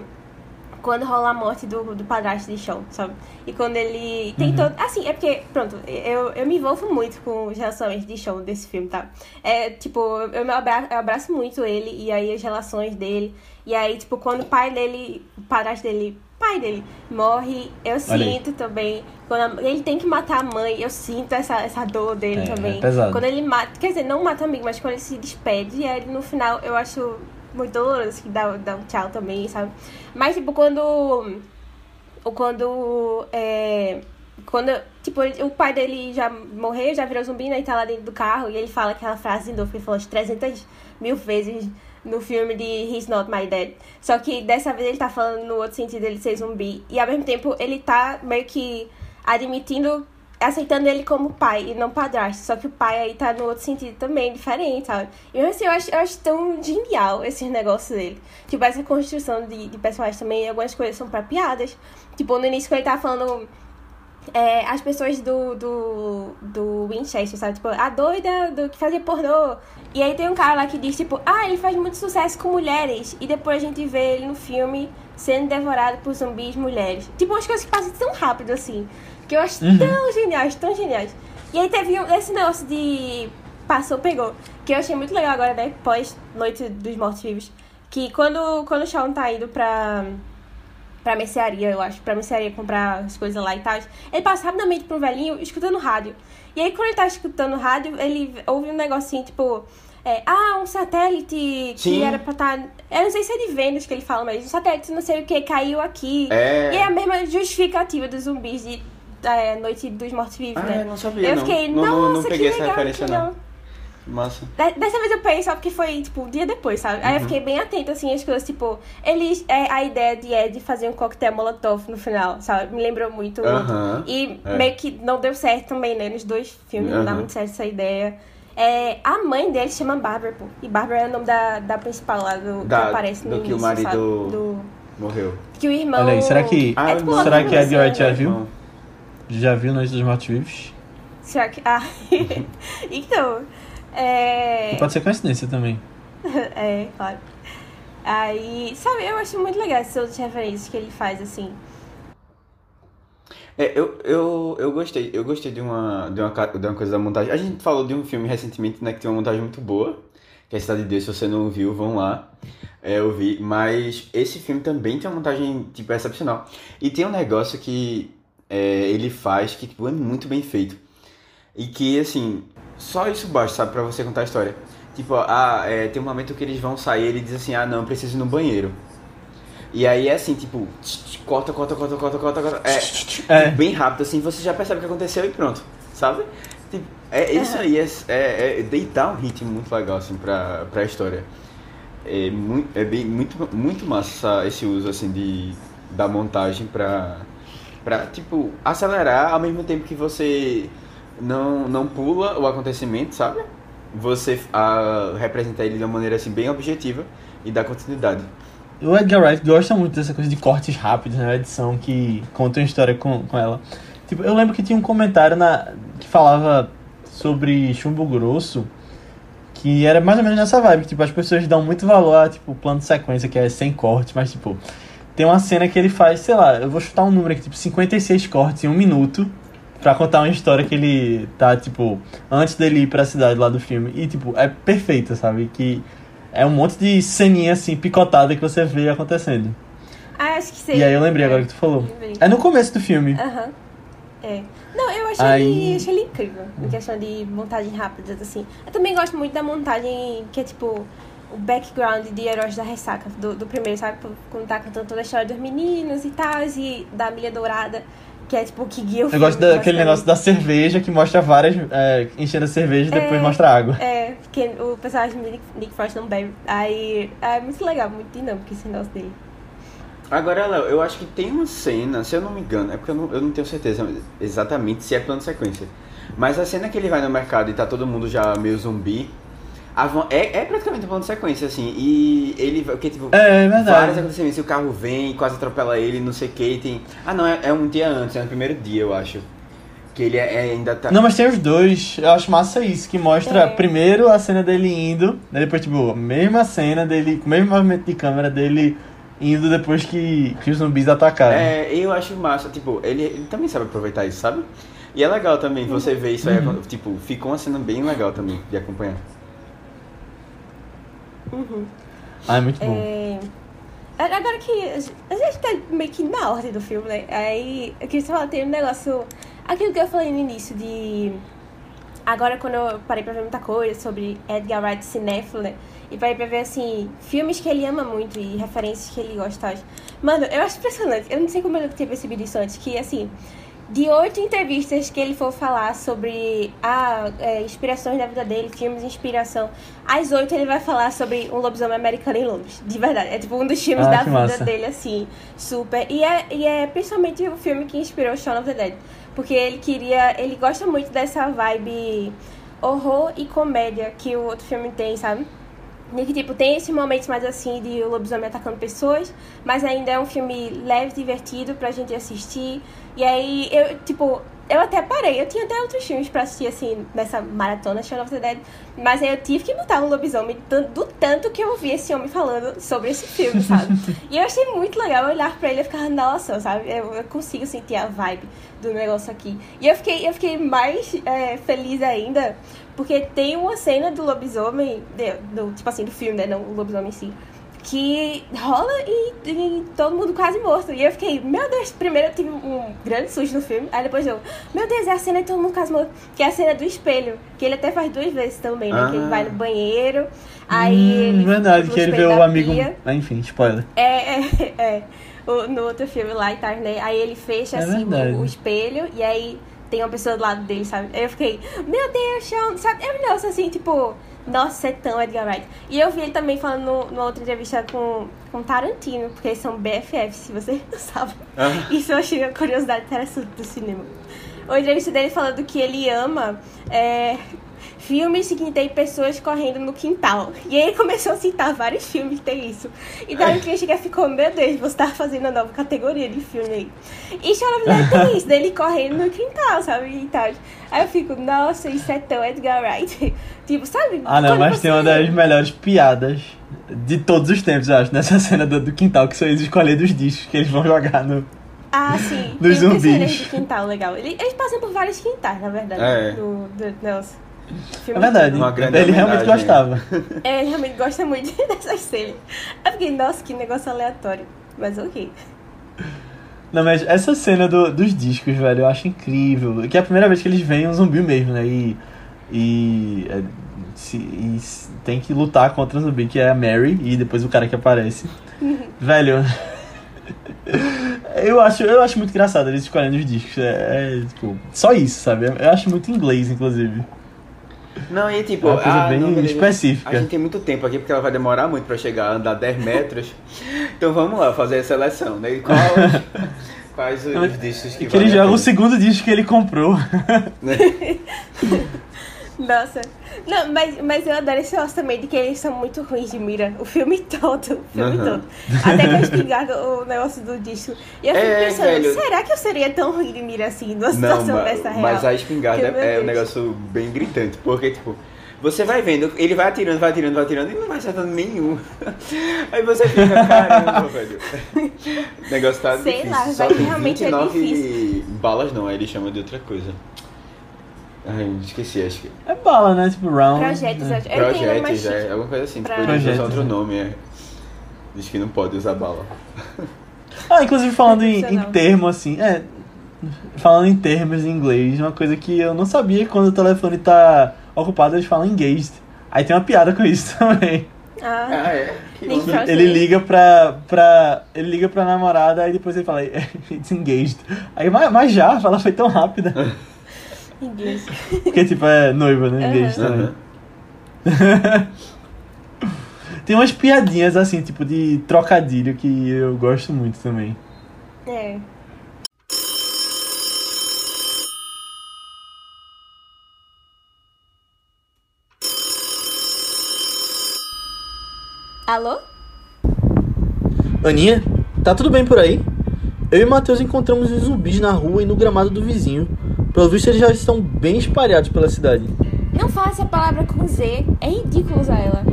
quando rola a morte do, do padrasto de Sean, sabe? E quando ele tem Uhum. todo. Assim, é porque, pronto, eu, eu me envolvo muito com os relacionamentos de Sean desse filme, tá? É, tipo, eu, me abra, eu abraço muito ele e aí as relações dele. E aí, tipo, quando o pai dele, o padrasto dele, pai dele, morre, eu sinto também. Quando a- ele tem que matar a mãe, eu sinto essa, essa dor dele É, também. é. Quando ele mata, quer dizer, não mata amigo, mas quando ele se despede, e aí no final eu acho muito doloroso que dá, dá um tchau também, sabe? Mas, tipo, quando. Ou quando. É, quando, tipo, o pai dele já morreu, já virou zumbi, né? E tá lá dentro do carro. E ele fala aquela frase novo que ele falou umas 300 mil vezes no filme de He's Not My Dad. Só que dessa vez ele tá falando no outro sentido dele ser zumbi. E ao mesmo tempo ele tá meio que admitindo, aceitando ele como pai e não padrasto. Só que o pai aí tá no outro sentido também, diferente, sabe? E mesmo assim, eu acho, eu acho tão genial esses negócios dele. Tipo, essa construção de, de personagens também, algumas coisas são pra piadas. Tipo, no início quando ele tá falando é, as pessoas do, do, do Winchester, sabe? Tipo, a doida do que fazia pornô. E aí tem um cara lá que diz, tipo, ah, ele faz muito sucesso com mulheres. E depois a gente vê ele no filme sendo devorado por zumbis mulheres. Tipo, umas coisas que passam tão rápido assim. Que eu acho Uhum. tão geniais, tão geniais. E aí teve um, esse negócio de passou, pegou. Que eu achei muito legal agora, né? Pós Noite dos Mortos-Vivos. Que quando, quando o Shawn tá indo pra, pra mercearia, eu acho, pra mercearia comprar as coisas lá e tal, ele passa rapidamente pro velhinho escutando rádio. E aí, quando ele tá escutando rádio, ele ouve um negocinho, tipo... é, ah, um satélite que Sim. era pra estar... Eu não sei se é de Vênus que ele fala, mas um satélite não sei o que caiu aqui. É. E é a mesma justificativa dos zumbis de é, Noite dos Mortos-Vivos, Ah, né? eu não sabia, Eu não. fiquei, Não- nossa, não- não que peguei essa legal, referência, que não. legal. Massa. De- Dessa vez eu peguei só porque foi, tipo, um dia depois, sabe? Aí eu Uhum. fiquei bem atenta, assim, às coisas, tipo... Eles... É, a ideia de Ed fazer um coquetel molotov no final, sabe? Me lembrou muito. Aham. E É. meio que não deu certo também, né? Nos dois filmes não dá muito certo essa ideia. É, a mãe dele se chama Barbara, pô. E Barbara é o nome da, da principal lá, do, Da- que aparece no do que o início, marido- sabe? Do, Morreu. que o irmão... Olha aí, será que- Ah, é, tipo, irmão. Será que Edgar Wright já né? viu? Não. Já viu Noite dos Mortos Vivos? Será que... Ah, então... É... Pode ser coincidência também. é, claro. Aí, sabe, eu acho muito legal essas outras referências que ele faz, assim. É, eu, eu, eu gostei, eu gostei de uma, de, uma, de uma coisa da montagem. A gente falou de um filme recentemente, né, que tem uma montagem muito boa, que é Cidade de Deus, se você não viu, vão lá. É, eu vi, mas esse filme também tem uma montagem, tipo, excepcional. E tem um negócio que é, ele faz que, tipo, é muito bem feito. E que, assim, só isso basta, sabe, pra você contar a história. Tipo, ah, é, tem um momento que eles vão sair ele diz assim, ah, não, preciso ir no banheiro. E aí é assim, tipo, corta, corta, corta, corta, corta, corta. É, É. tipo, bem rápido, assim, você já percebe o que aconteceu e pronto, sabe? Tipo, é, isso aí é, é, é deitar um ritmo muito legal, assim, pra, pra história. É, muito, é bem, muito, muito massa esse uso, assim, de, da montagem pra, pra, tipo, acelerar ao mesmo tempo que você não, não pula o acontecimento, sabe? Você ah, representa ele de uma maneira, assim, bem objetiva e dá continuidade. O Edgar Wright gosta muito dessa coisa de cortes rápidos na edição que conta uma história com, com ela. Tipo, eu lembro que tinha um comentário na, que falava sobre chumbo grosso, que era mais ou menos nessa vibe, tipo, as pessoas dão muito valor a tipo, plano de sequência, que é sem corte, mas tipo, tem uma cena que ele faz, sei lá, eu vou chutar um número aqui, tipo, 56 cortes em um minuto, pra contar uma história que ele tá, tipo, antes dele ir pra cidade lá do filme. E, tipo, é perfeita, sabe? Que é um monte de ceninha, assim, picotada que você vê acontecendo. Ah, acho que sei. E aí eu lembrei agora que tu falou. É no começo do filme. Aham. É. Não, eu achei, Aí- ele, achei ele incrível em questão de montagem rápida, assim. Eu também gosto muito da montagem que é tipo o background de Heróis da Ressaca, do, do primeiro, sabe? Quando tá contando toda a história dos meninos e tal, e da Milha Dourada, que é tipo o que guia o Eu filme. gosto daquele negócio da cerveja que mostra várias. É, enchendo a cerveja e depois É. mostra água. É, porque o personagem de Nick, Nick Frost não bebe. Aí é muito legal, muito dinâmico esse negócio dele. Agora, Léo, eu acho que tem uma cena, se eu não me engano, é porque eu não, eu não tenho certeza exatamente se é plano de sequência. Mas a cena que ele vai no mercado e tá todo mundo já meio zumbi, é, é praticamente um plano de sequência, assim. E ele vai. Porque, tipo, É, é vários verdade. acontecimentos. E o carro vem, quase atropela ele, não sei o que. Tem... Ah, não, é, é um dia antes, é no primeiro dia, eu acho. Que ele é- é- ainda tá. Não, mas tem os dois. Eu acho massa isso, que mostra É. primeiro a cena dele indo, né, depois, tipo, a mesma cena dele, com o mesmo movimento de câmera dele indo depois que, que os zumbis atacaram. É, eu acho massa, tipo, ele, ele também sabe aproveitar isso, sabe? E é legal também você ver isso aí, Uhum. tipo, ficou uma cena bem legal também de acompanhar. Uhum. Ah, é muito bom. É... Agora que a gente tá meio que na ordem do filme, né? Aí eu queria falar, tem um negócio. Aquilo que eu falei no início de. Agora quando eu parei pra ver muita coisa sobre Edgar Wright cinéfilo, né? E parei pra ver assim, filmes que ele ama muito e referências que ele gosta. Mano, eu acho impressionante. Eu não sei como eu tinha percebido isso antes, que assim. De oito entrevistas que ele for falar sobre a inspirações da vida dele, filmes de inspiração, às oito ele vai falar sobre um lobisomem americano em Londres. De verdade. É tipo um dos filmes Ah, da vida massa. dele, assim, super. E é, e é principalmente o filme que inspirou Shaun of the Dead. Porque ele queria. Ele gosta muito dessa vibe horror e comédia que o outro filme tem, sabe? E que, tipo, tem esses momentos mais assim de o lobisomem atacando pessoas, mas ainda é um filme leve, divertido pra gente assistir. E aí, eu, tipo, eu até parei. Eu tinha até outros filmes pra assistir, assim, nessa maratona Shaun of the Dead. Mas aí eu tive que botar um lobisomem do, do tanto que eu ouvi esse homem falando sobre esse filme, sabe? e eu achei muito legal olhar pra ele e ficar na noção, sabe? Eu, eu, consigo sentir a vibe do negócio aqui. E eu fiquei, eu fiquei mais é, feliz ainda, porque tem uma cena do lobisomem, de, do, tipo assim, do filme, né? Não o lobisomem em si que rola e, e, todo mundo quase morto. E eu fiquei, meu Deus, primeiro eu tive um grande susto no filme, aí depois eu, meu Deus, é a cena de todo mundo quase morto, que é a cena do espelho, que ele até faz duas vezes também, né? Ah. Que ele vai no banheiro, aí hum, ele. Verdade, que ele vê o amigo. Ah, enfim, spoiler. É, é, é. O, no outro filme lá, né? Aí ele fecha é assim o, o espelho e aí tem uma pessoa do lado dele, sabe? Aí eu fiquei, meu Deus, Sean, sabe? É negócio assim, tipo nossa, é tão Edgar Wright. E eu vi ele também falando no, numa outra entrevista com, com Tarantino, porque eles são BFFs, se você não sabe. Ah. Isso eu achei uma curiosidade interessante do cinema. Uma entrevista dele falando que ele ama é, filmes que tem pessoas correndo no quintal. E aí ele começou a citar vários filmes que tem isso. E daí a crítica ficou, meu Deus, você tá fazendo uma nova categoria de filme aí. E Chora tem isso, dele correndo no quintal, sabe? E tal. Aí eu fico, nossa, isso é tão Edgar Wright. tipo, sabe? Ah, não, mas você... tem uma das melhores piadas de todos os tempos, eu acho, nessa cena do, do quintal, que são eles escolhendo os discos que eles vão jogar no. Ah, sim. Dos tem zumbis. de quintal legal. Eles, eles passam por vários quintais, na verdade. É. Do, do, Nelson. É verdade. ele realmente gostava. É, ele realmente gosta muito dessas cenas. Eu fiquei, nossa, que negócio aleatório. Mas ok. Não, mas essa cena do, dos discos, velho, eu acho incrível. Que é a primeira vez que eles veem um zumbi mesmo, né? E. E, é, se, e tem que lutar contra o zumbi, que é a Mary, e depois o cara que aparece. velho. eu, acho, eu acho muito engraçado eles escolhendo os discos. É, é, tipo, só isso, sabe? Eu acho muito inglês, inclusive. Não, e tipo, é uma coisa ah, bem não, específica. A gente tem muito tempo aqui porque ela vai demorar muito para chegar a andar 10 metros. então vamos lá fazer a seleção, né? Qual, quais os discos que Que ele joga o segundo disco que ele comprou. Nossa. Não, mas, mas eu adoro esse negócio também de que eles são muito ruins de mira. O filme todo. O filme uhum. todo. Até que eu espingarda o negócio do disco. E eu fico é, pensando, velho... será que eu seria tão ruim de mira assim numa situação Não, dessa real? Mas a espingarda é, é um negócio bem gritante. Porque, tipo, você vai vendo, ele vai atirando, vai atirando, vai atirando e não vai acertando nenhum. Aí você fica, caramba, velho. O negócio tá Sei difícil. lá, Só tem realmente 29 é difícil. balas não, aí ele chama de outra coisa. Ai, esqueci, acho que. É bala, né? Tipo round. Projetos, né? eu Projetos, é, alguma coisa assim. Pra... Depois ele usa outro nome, é. Diz que não pode usar bala. Ah, inclusive falando em, em termo, assim, é. Falando em termos em inglês, uma coisa que eu não sabia quando o telefone tá ocupado, eles falam engaged. Aí tem uma piada com isso também. Ah, ah é. Ele liga pra, pra. Ele liga pra namorada, aí depois ele fala, it's engaged. Aí, mas, mas já, ela foi tão rápida. Inglês. Porque, tipo, é noiva, né? Inglês uhum. também. Tem umas piadinhas, assim, tipo, de trocadilho que eu gosto muito também. É. Alô? Aninha, tá tudo bem por aí? Eu e o Matheus encontramos os zumbis na rua e no gramado do vizinho. Pelo visto, eles já estão bem espalhados pela cidade. Não faça a palavra com Z. É ridículo usar ela.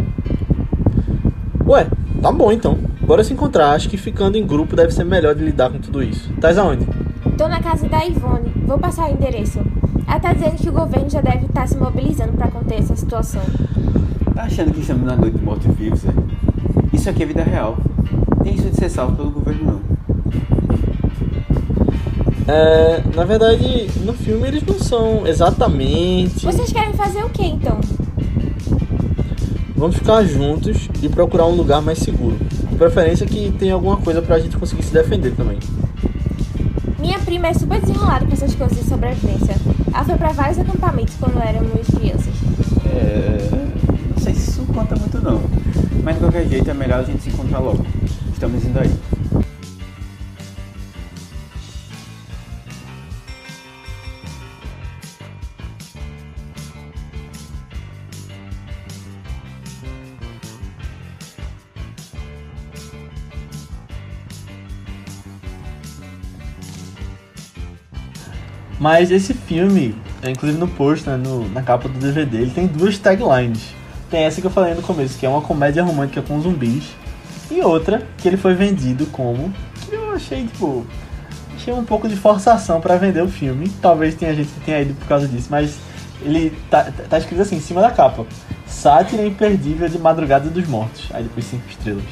Ué, tá bom então. Bora se encontrar. Acho que ficando em grupo deve ser melhor de lidar com tudo isso. Tás aonde? Tô na casa da Ivone. Vou passar o endereço. Ela tá dizendo que o governo já deve estar tá se mobilizando para conter essa situação. Tá achando que estamos na noite de mortos-vivos, é? Isso aqui é vida real. Tem isso de ser salvo pelo governo, não. É, na verdade, no filme eles não são exatamente. Vocês querem fazer o que então? Vamos ficar juntos e procurar um lugar mais seguro. De preferência que tenha alguma coisa pra gente conseguir se defender também. Minha prima é super desenrolada com essas coisas de sobrevivência. Ela foi pra vários acampamentos quando éramos crianças. É. Não sei se isso conta muito não. Mas de qualquer jeito é melhor a gente se encontrar logo. Estamos indo aí. Mas esse filme, é, inclusive no post, né, no, na capa do DVD, ele tem duas taglines. Tem essa que eu falei no começo, que é uma comédia romântica com zumbis. E outra, que ele foi vendido como. Que eu achei, tipo. Achei um pouco de forçação pra vender o filme. Talvez tenha gente que tenha ido por causa disso, mas ele tá, tá escrito assim em cima da capa: Sátira imperdível de Madrugada dos Mortos. Aí depois cinco estrelas.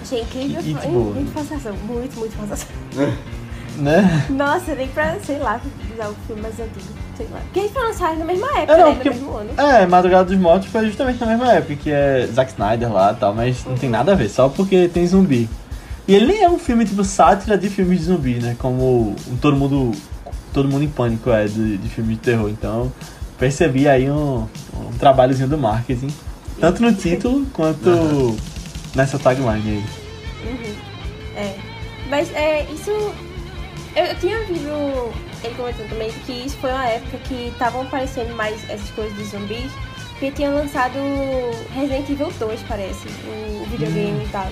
Achei incrível. E- e, foi- tipo- muito forçação. Muito, muito forçação. Né? Nossa, nem pra, sei lá, usar o filme mais antigo. Sei lá. Porque eles foram lançados na mesma época, É, não, né? porque- No mesmo ano. É, Madrugada dos Mortos foi justamente na mesma época, que é Zack Snyder lá e tal, mas não tem nada a ver, só porque tem zumbi. E ele nem é um filme tipo sátira de filmes de zumbi, né? Como Todo Mundo, Todo Mundo em Pânico é de, de filmes de terror. Então percebi aí um, um trabalhozinho do marketing, tanto no título quanto nessa tagline aí. Uhum. É. Mas é, isso. Eu, eu tinha ouvido ele comentando também que isso foi uma época que estavam aparecendo mais essas coisas de zumbis. Porque tinha lançado Resident Evil 2, parece, o videogame e tal.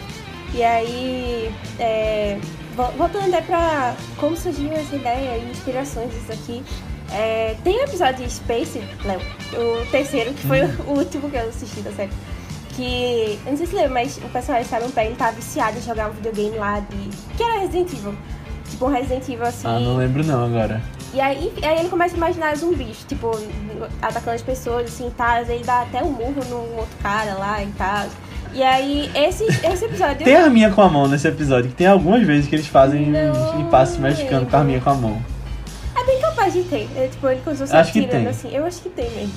E aí, é, vol- voltando até pra como surgiu essa ideia e inspirações disso aqui. é, tem um episódio de Space, Léo, o terceiro, que foi o último que eu assisti da série. Que, eu não sei se lembra, mas o personagem Simon Pegg, ele tava viciado em jogar um videogame lá de... Que era Resident Evil. Tipo um Resident Evil assim. Ah, não lembro não agora. E aí, e aí ele começa a imaginar zumbis, tipo, atacando as pessoas, assim, tal. Ele dá até um murro num outro cara lá e tal. E aí, esse, esse episódio... Tem a arminha com a mão nesse episódio, que tem algumas vezes que eles fazem Não uns passos mexicanos com a arminha com a mão. É bem capaz de ter. É, tipo, ele fosse Acho que tem. assim. Eu acho que tem mesmo.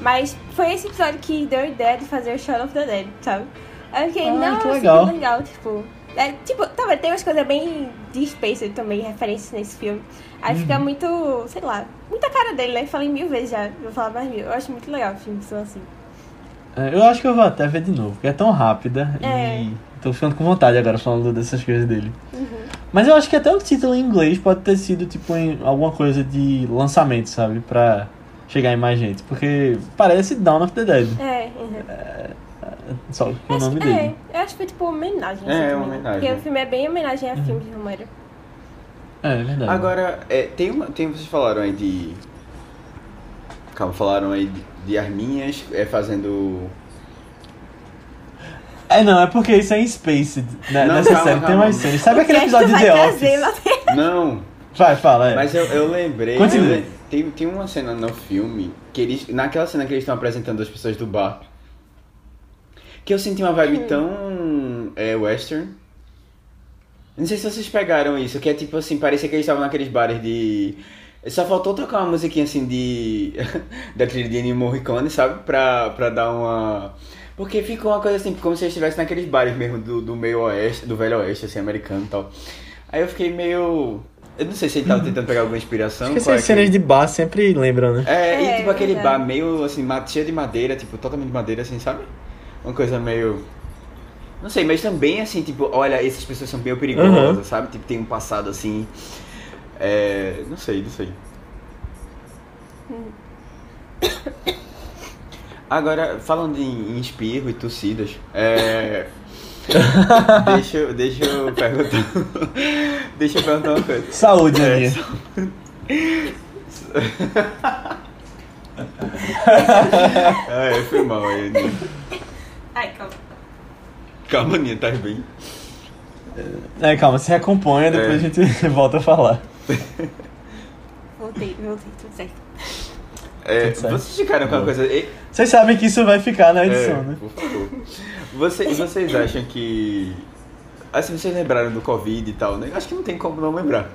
Mas foi esse episódio que deu a ideia de fazer o Shaun of the Dead, sabe? Aí eu fiquei, Ah, que que legal. legal. tipo. É, tipo, tá, tem umas coisas bem de Spacer também, referências nesse filme. Aí fica Uhum. muito, sei lá, muita cara dele, né? Falei mil vezes já, vou falar mais mil. Eu acho muito legal filmes que são assim. É, Eu acho que eu vou até ver de novo, porque é tão rápida É. e tô ficando com vontade agora falando dessas coisas dele. Uhum. Mas eu acho que até o título em inglês pode ter sido tipo em alguma coisa de lançamento, sabe? Pra chegar em mais gente. Porque parece Dawn of the Dead. É, uhum. Só que é o nome é, dele. eu acho que foi tipo uma homenagem. É, assim, uma né? homenagem. Porque o filme é bem homenagem Uhum. a filmes de Romero. É, é verdade. Agora, é, tem uma. Tem, vocês falaram aí de. Calma, falaram aí de, de arminhas é, fazendo. É, não, é porque isso é em Space. Né? Não, Nessa calma, série tem calma. mais cenas. Sabe aquele que é que episódio de The Office? Não! Vai, fala, é. Mas eu, eu lembrei. Continue. eu tem, tem uma cena no filme que eles. Naquela cena que eles estão apresentando as pessoas do bar. Que eu senti uma vibe tão. É, western. Não sei se vocês pegaram isso, que é tipo assim, parecia que eles estavam naqueles bares de. Só faltou tocar uma musiquinha assim de. da trilha de Ennio Morricone, sabe? Pra, pra dar uma. Porque ficou uma coisa assim, como se eles estivessem naqueles bares mesmo do, do meio oeste, do velho oeste, assim, americano e tal. Aí eu fiquei meio. Eu não sei se ele tava tentando pegar alguma inspiração. Acho que é essas cenas que- de bar sempre lembram, né? É, É, e tipo aquele verdade. bar meio assim, cheio de madeira, tipo, totalmente de madeira, assim, sabe? Uma coisa meio. Não sei, mas também assim, tipo, olha, essas pessoas são bem perigosas, Uhum. sabe? Tipo, tem um passado assim. É. Não sei, não sei. Agora, falando em, em espirro e tossidas, é. deixa, eu- deixa eu perguntar. deixa eu perguntar uma coisa. Saúde, É. Ah, é, foi mal aí. Ai, calma. Calma, Aninha, tá bem? É, calma, se recomponha, depois É. a gente volta a falar. Voltei, voltei, tudo certo. É, Tudo certo. vocês ficaram com uma coisa. e- Vocês sabem que isso vai ficar na edição, é, né? Por favor. Vocês, vocês acham que. Assim, vocês lembraram do Covid e tal, né? Acho que não tem como não lembrar.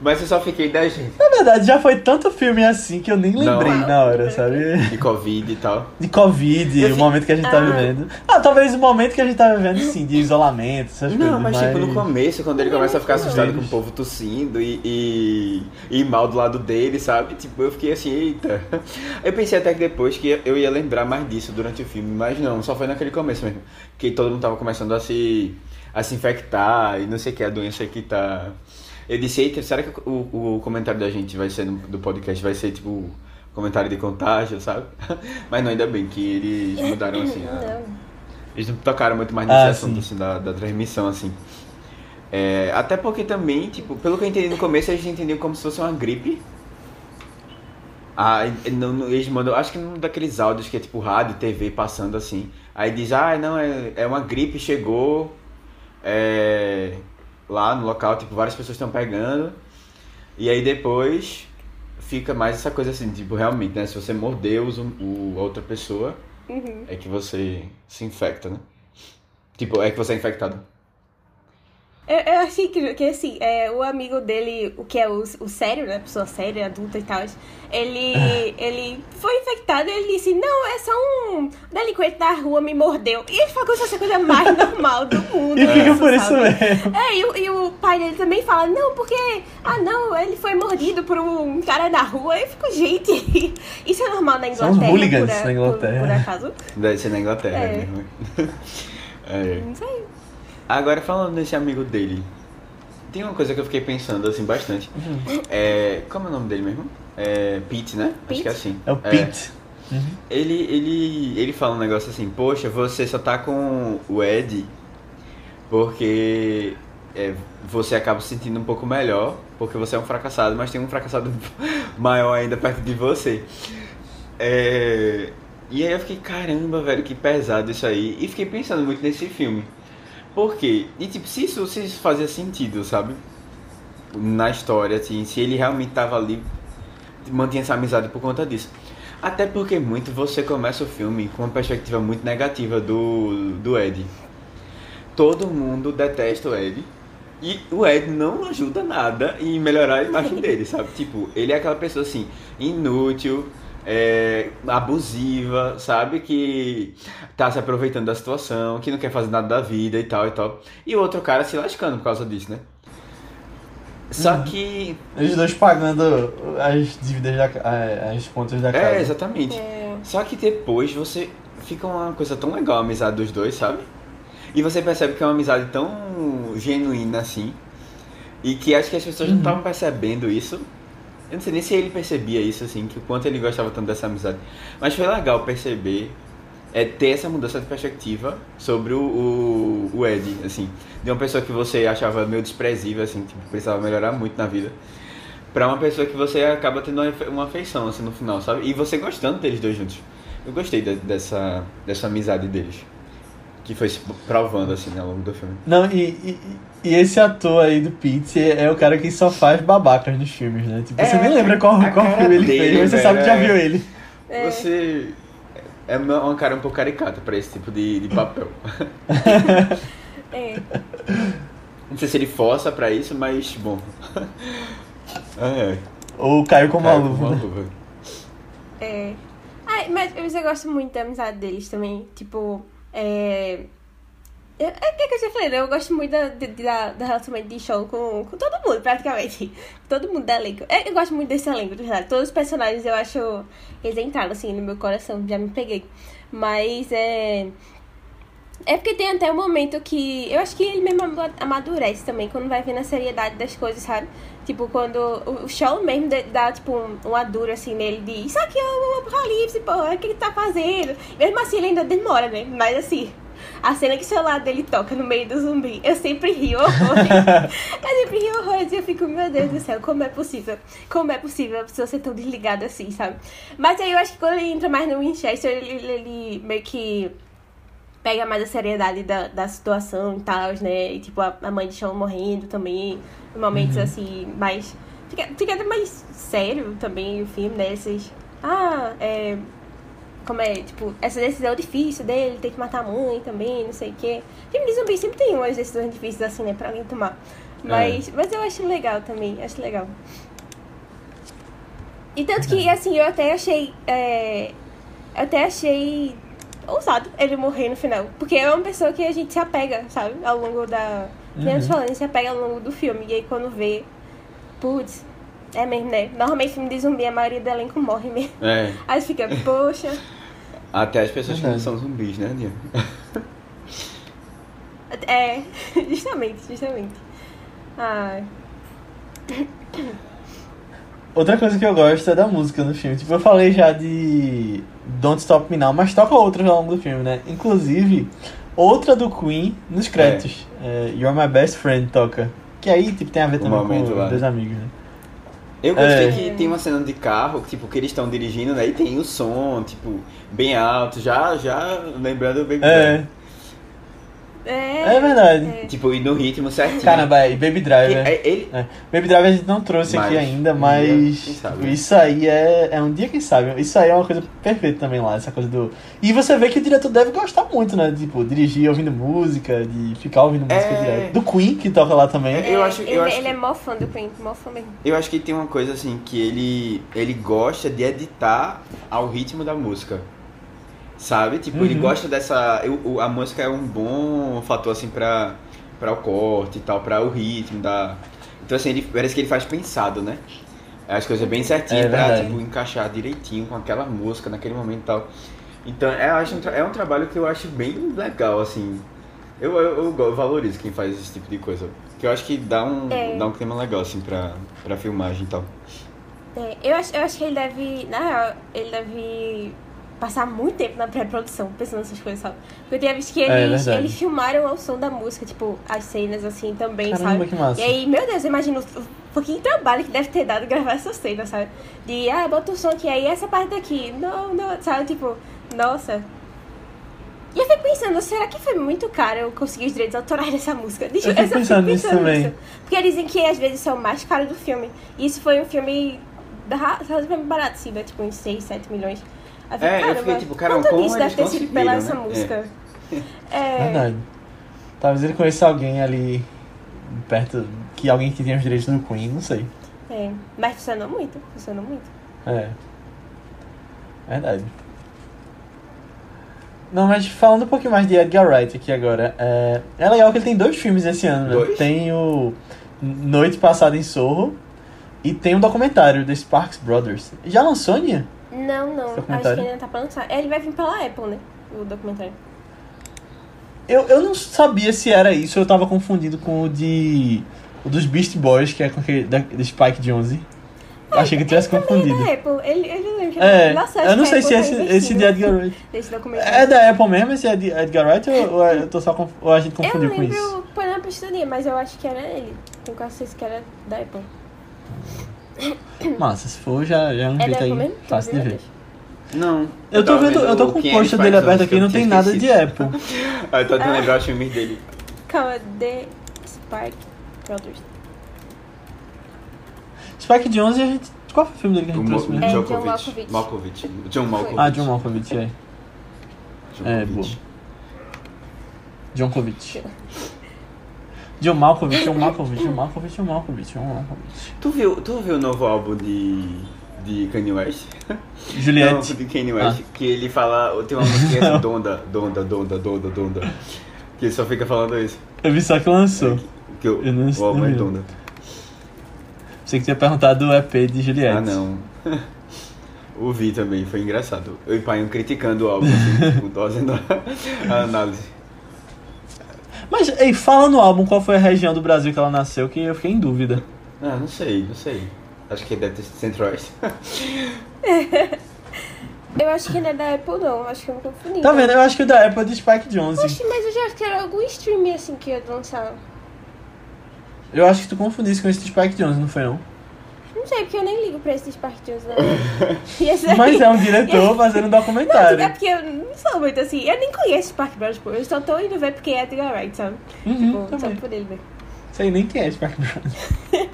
Mas eu só fiquei da gente. Na verdade, já foi tanto filme assim que eu nem lembrei Não. na hora, sabe? De Covid e tal. De Covid, Eu o momento que a gente tá Ah. vivendo. Ah, talvez o momento que a gente tá vivendo, sim, de isolamento, essas coisas. Não, mas, tipo, no começo, quando ele Não, começa a ficar não. assustado com o povo tossindo e, e, e mal do lado dele, sabe? Tipo, eu fiquei assim, eita. Eu pensei até que depois que eu ia lembrar mais disso durante o filme, mas não, só foi naquele começo mesmo. Que todo mundo tava começando a se, a se infectar e não sei o que, a doença que tá. Eu disse, eita, será que o, o comentário da gente vai ser no, do podcast, vai ser tipo comentário de contágio, sabe? Mas não, ainda bem que eles mudaram assim. a- Não. eles não tocaram muito mais nesse Ah, assunto sim. assim, da, da transmissão, assim. É, até porque também, tipo, pelo que eu entendi no começo, a gente entendeu como se fosse uma gripe. Ah, no, no, eles mandam, acho que num daqueles áudios que é tipo rádio, TV passando assim. Aí diz, ah, não, é, é uma gripe, chegou é, lá no local, tipo, várias pessoas estão pegando. E aí depois fica mais essa coisa assim, tipo, realmente, né? Se você mordeu o, a outra pessoa, Uhum. é que você se infecta, né? Tipo, é que você é infectado. Eu, eu achei incrível que, assim, é, o amigo dele, o que é o, o sério, né? Pessoa séria, adulta e tal, ele, ele foi infectado e ele disse: Não, é só um delinquente da rua me mordeu. E ele falou que isso é a coisa mais normal do mundo. E fica por isso sabe? mesmo. É, e, o- e o pai dele também fala: Não, porque. Ah, não, ele foi mordido por um cara na rua. E eu fico: Gente, isso é normal na São os Inglaterra. hooligans por, na Inglaterra. Por, por acaso? Deve ser na Inglaterra É. mesmo. É. Não sei. Agora falando desse amigo dele, tem uma coisa que eu fiquei pensando assim bastante. É, como é o nome dele mesmo? É Pete, né? Acho Pete? que é assim. É o Pete. Uhum. Ele, ele, ele fala um negócio assim, poxa, você só tá com o Ed porque é, você acaba se sentindo um pouco melhor, porque você é um fracassado, mas tem um fracassado maior ainda perto de você. É, e aí eu fiquei, caramba, velho, que pesado isso aí. E fiquei pensando muito nesse filme. Por quê? E tipo, se isso, se isso fazia sentido, sabe? Na história, assim, se ele realmente tava ali, mantinha essa amizade por conta disso. Até porque muito você começa o filme com uma perspectiva muito negativa do, do Ed. Todo mundo detesta o Ed. E o Ed não ajuda nada em melhorar a imagem dele, sabe? Tipo, ele é aquela pessoa assim, inútil, é, abusiva, sabe? Que tá se aproveitando da situação, que não quer fazer nada da vida e tal e tal. E o outro cara se lascando por causa disso, né? Só Uhum. que. Os dois pagando as dívidas da a- as contas da casa. É, exatamente. É. Só que depois você fica uma coisa tão legal a amizade dos dois, sabe? E você percebe que é uma amizade tão genuína assim. E que acho que as pessoas não Uhum. estavam percebendo isso. Eu não sei nem se ele percebia isso, assim, que o quanto ele gostava tanto dessa amizade. Mas foi legal perceber, é, ter essa mudança de perspectiva sobre o, o, o Ed, assim. De uma pessoa que você achava meio desprezível, assim, tipo, precisava melhorar muito na vida. Pra uma pessoa que você acaba tendo uma afe- uma afeição, assim, no final, sabe? E você gostando deles dois juntos. Eu gostei de- dessa, dessa amizade deles. Que foi se provando, assim, ao longo do filme. Não, e, e, e esse ator aí do Pete é, o cara que só faz babacas nos filmes, né? Tipo, você É, nem lembra qual, qual filme ele dele, fez, mas você velho, sabe que já viu ele. É. Você é uma uma cara um pouco caricata pra esse tipo de, de papel. É. Não sei se ele força pra isso, mas, bom. É. Ou caiu como uma Caiu luva. uma né? luva. É. Ai, mas, mas eu gosto muito da amizade deles também. Tipo, é. É é que eu já falei, né? Eu gosto muito da, da, da relacionamento de Sean com, com todo mundo, praticamente. Todo mundo da elenco. É, Eu gosto muito desse elenco, de verdade. Todos os personagens eu acho eles entraram, assim, no meu coração. Já me peguei. Mas é. É porque tem até um momento que. Eu acho que ele mesmo ama- amadurece também, quando vai vendo a seriedade das coisas, sabe? Tipo, quando o o show mesmo dá- tipo, um, uma dura assim nele de Isso aqui é um apocalipse, porra, o que ele tá fazendo? Mesmo assim, ele ainda demora, né? Mas assim. A cena que o celular dele toca no meio do zumbi, eu sempre rio horrores. eu sempre rio horrores e eu fico, meu Deus do céu, como é possível? Como é possível a pessoa ser tão desligada assim, sabe? Mas aí eu acho que quando ele entra mais no Winchester, ele, ele- ele meio que pega mais a seriedade da, da situação e tal, né? E tipo, a, a mãe de Sean morrendo também, momentos assim, mais. Fica, fica até mais sério também o filme, né? Esses. Ah, é. Como é, tipo, essa decisão difícil dele, ter que matar a mãe também, não sei o quê. Filme de zumbi sempre tem umas decisões difíceis assim, né, pra alguém tomar. Mas, mas eu acho legal também, acho legal. E tanto que, assim, eu até achei. É, eu até achei ousado ele morrer no final. Porque é uma pessoa que a gente se apega, sabe? Ao longo da. Uhum. falando, a gente se apega ao longo do filme. E aí quando vê. Putz, é mesmo, né? Normalmente filme de zumbi, a maioria do elenco morre mesmo. É, Aí fica, poxa. até as pessoas que não são zumbis, né, Nia? É, justamente, justamente. Ai. Outra coisa que eu gosto é da música no filme. Tipo, eu falei já de Don't Stop Me Now, mas toca outras ao longo do filme, né? Inclusive, outra do Queen nos créditos. É, You're My Best Friend toca. Que aí, tipo, tem a ver também momento com lá. dois amigos, né? Eu gostei É. que tem uma cena de carro, tipo, que eles estão dirigindo, né? E tem o som, tipo, bem alto, já, já lembrando Baby É, Driver. É, é verdade. É. Tipo, e no ritmo certinho. Caramba, e Baby Que- Driver. é- ele, É. Baby Driver a gente não trouxe aqui Mas, ainda, um mas dia, quem sabe, né? isso aí é, é um dia, quem sabe. Isso aí é uma coisa perfeita também lá, essa coisa do. E você vê que o diretor deve gostar muito, né? Tipo, dirigir ouvindo música, de ficar ouvindo música É. direto. Do Queen, que toca lá também. É. eu acho- eu ele, acho ele que- é mó fã do Queen, mó fã mesmo. eu acho que tem uma coisa assim, que ele, ele gosta de editar ao ritmo da música. Sabe? Tipo, ele Uhum. gosta dessa. eu- a música é um bom fator, assim, pra, pra o corte e tal, pra o ritmo da. Então, assim, ele, parece que ele faz pensado, né? As coisas bem certinhas É pra, tipo, encaixar direitinho com aquela música naquele momento e tal. Então, é, eu acho um é um trabalho que eu acho bem legal, assim. Eu, eu, eu valorizo quem faz esse tipo de coisa. Que eu acho que dá um, É. dá um clima legal, assim, pra, pra filmagem e tal. É, eu, acho, eu acho que ele deve. Na real, ele deve passar muito tempo na pré-produção pensando nessas coisas, sabe? Porque eu tinha visto que É, eles, verdade. eles filmaram ao som da música, tipo, as cenas assim também, Caramba, sabe? que massa. E aí, meu Deus, eu imagino o pouquinho de trabalho que deve ter dado gravar essa cena, sabe? De, ah, bota o som aqui, aí essa parte daqui, não, não, sabe? Tipo, nossa. E eu fico pensando, será que foi muito caro eu conseguir os direitos autorais dessa música? Deixa Eu fico só pensando nisso também. Porque dizem que às vezes são mais caros do filme. E isso foi um filme relativamente barato, assim, né? Tipo, uns 6, 7 milhões. Aí É, eu fiquei tipo, quanto como disso eles deve ter sido pela conseguiram, essa né? música? É. Verdade. Talvez ele conheça alguém ali perto. Que alguém que tenha os direitos do Queen, não sei. É, mas funcionou muito, funcionou muito. É. Verdade. Não, mas falando um pouquinho mais de Edgar Wright aqui agora. É, é legal que ele tem dois filmes esse ano, né? Dois? Tem o Noite Passada em Sorro e tem um documentário The Sparks Brothers. Já lançou, Aninha? Não, não, acho que ainda tá pra lançar. É, Ele vai vir pela Apple, né? O documentário. Eu, eu não sabia se era isso, eu tava confundindo com o de. O dos Beast Boys, que é com aquele da, do Spike Jonze. Achei que eu tivesse Também confundido. é da Apple. Ele, ele lembra É, eu não sei se Apple esse, esse de Edgar Wright. Desse documentário. É da Apple mesmo, esse é de Edgar Wright ou, ou, é- eu tô só conf- ou a gente Eu confundiu com isso? lembro, põe na pistolinha, mas eu acho que era ele. Tenho quase certeza que era da Apple. Massa, se for já, já é um É jeito aí mesmo? fácil de ver. Não. Eu tô vendo, eu tô com o é Spike dele aberto aqui e não tem nada de. Apple. Ah, eu tô tentando lembrar os filmes dele. Calma, The Spark Brothers. Spike Jonze, a gente. Qual foi o filme dele que a O gente Mo- trouxe mesmo? É, John. Malkovich. Malkovich. John Malkovich. Ah, John Malkovich, é. É, Djokovic. John Kovic. John Malkovich, John Malkovich, John Malkovich, John Malkovich, John Malkovich. Tu viu, tu viu o novo álbum de, de Kanye West? Não, Juliette. de Kanye West. Que ele fala. Tem uma música assim, Donda, Donda, Donda, Donda, Donda. Que ele só fica falando isso. Eu vi só que lançou. Que o, Eu não o álbum não é. Donda. Você que tinha perguntado do EP de Juliette. Ah, não. Ouvi também, foi engraçado. Eu e o pai criticando o álbum, assim, tipo, tô fazendo a, a análise. Mas, ei, fala no álbum qual foi a região do Brasil que ela nasceu, que eu fiquei em dúvida. Ah, não sei, não sei. Acho que deve ter sido Centro-Oeste. Eu acho que não é da Apple, não. Acho que eu me confundi. Tá vendo? Eu acho que o da Apple é de Spike Jonze. Oxe, mas eu já acho que era algum streaming assim que ia lançar. Eu acho que tu confundisse com esse de Spike Jonze, não foi não? Não sei, porque eu nem ligo pra esses partidos, aí- Mas é um diretor fazendo um Não, é documentário. porque eu não sou muito assim. Eu nem conheço Spark Brothers, pô. Eu só tô indo ver porque é Edgar Wright, sabe? Uhum, Tipo, só por ele ver. Sei nem quem é Spike Jonze.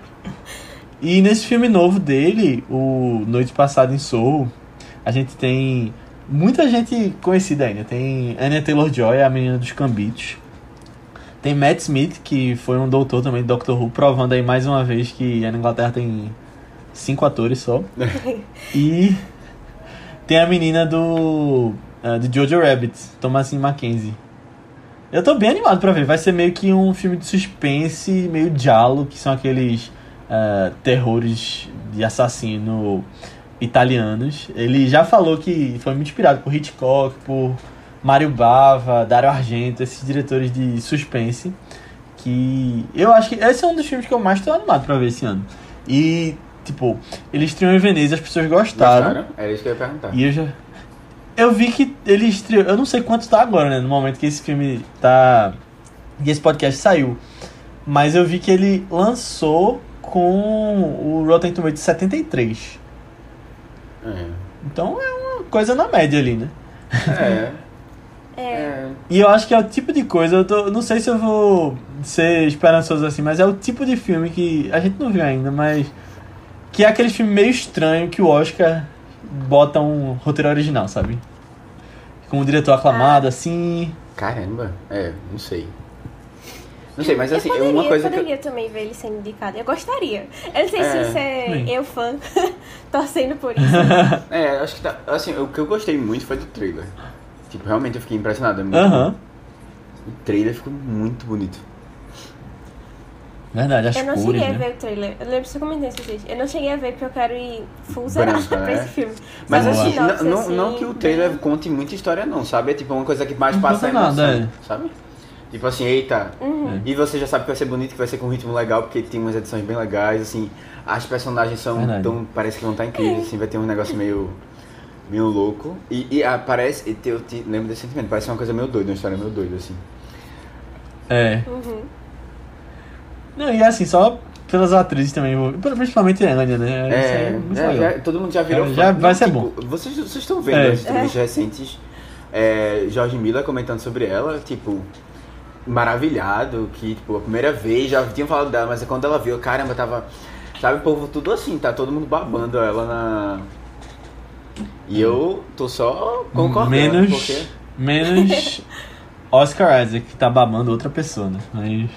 e nesse filme novo dele, o Noite Passada em Soul, a gente tem muita gente conhecida ainda. Tem Anya Taylor-Joy, a menina dos Cambitos. Tem Matt Smith, que foi um doutor também de Doctor Who, provando aí mais uma vez que na Inglaterra tem cinco atores só. e tem a menina do, ah, do Jojo Rabbit, Thomasin Mackenzie. Eu tô bem animado pra ver. Vai ser meio que um filme de suspense, meio giallo, que são aqueles ah, terrores de assassino italianos. Ele já falou que foi muito inspirado por Hitchcock, por Mario Bava, Dario Argento, esses diretores de suspense. Que eu acho que esse é um dos filmes que eu mais tô animado pra ver esse ano. E, tipo, ele estreou em Veneza, as pessoas gostaram. Gostaram? Era isso que eu ia perguntar. E eu já. eu vi que ele estreou. Eu não sei quanto tá agora, né? No momento que esse filme tá. que esse podcast saiu. Mas eu vi que ele lançou com o Rotten Tomatoes 73. É. Então é uma coisa na média ali, né? É. É. é. E eu acho que é o tipo de coisa, eu tô, não sei se eu vou ser esperançoso assim, mas é o tipo de filme que a gente não viu ainda, mas que é aquele filme meio estranho que o Oscar bota um roteiro original, sabe? Com um diretor aclamado, assim. Caramba. É, não sei. Não sei, mas Eu assim, poderia, uma coisa que. eu- poderia também ver ele sendo indicado. Eu gostaria. Eu não sei É, se isso é eu fã torcendo por isso. É, acho que tá. Assim, o que eu gostei muito foi do trailer. Tipo, realmente eu fiquei impressionado. É muito Aham. bom. O trailer ficou muito bonito. Verdade, as eu não cores, cheguei a né? ver o trailer. Eu lembro se eu comentei isso, gente. Eu não cheguei a ver porque eu quero ir full zerado pra né? esse filme. Mas Só assim, no sinopse, não, não, assim, não que o trailer bem- conte muita história, não, sabe? É tipo uma coisa que mais Não passa a conta emoção, nada, sabe? Tipo assim, eita. Uhum. E você já sabe que vai ser bonito, que vai ser com um ritmo legal, porque tem umas edições bem legais, assim. As personagens são Verdade. tão. Parece que vão estar incríveis, assim, vai ter um negócio meio. meio louco. E, e ah, parece. e Eu te, lembro desse sentimento, parece uma coisa meio doida, uma história meio doida, assim. É. Uhum. Não, e assim, só pelas atrizes também, principalmente a Anya, né? É, é, legal. já- todo mundo já virou É, já vai ser tipo, Vocês, vocês estão vendo É. as entrevistas recentes, é, Jorge Miller comentando sobre ela, tipo, maravilhado, que, tipo, a primeira vez já tinham falado dela, mas quando ela viu, caramba, tava. Sabe, o povo tudo assim, tá todo mundo babando ela na. E eu tô só concordando, Menos, porque. menos Oscar Isaac, que tá babando outra pessoa, né? Mas.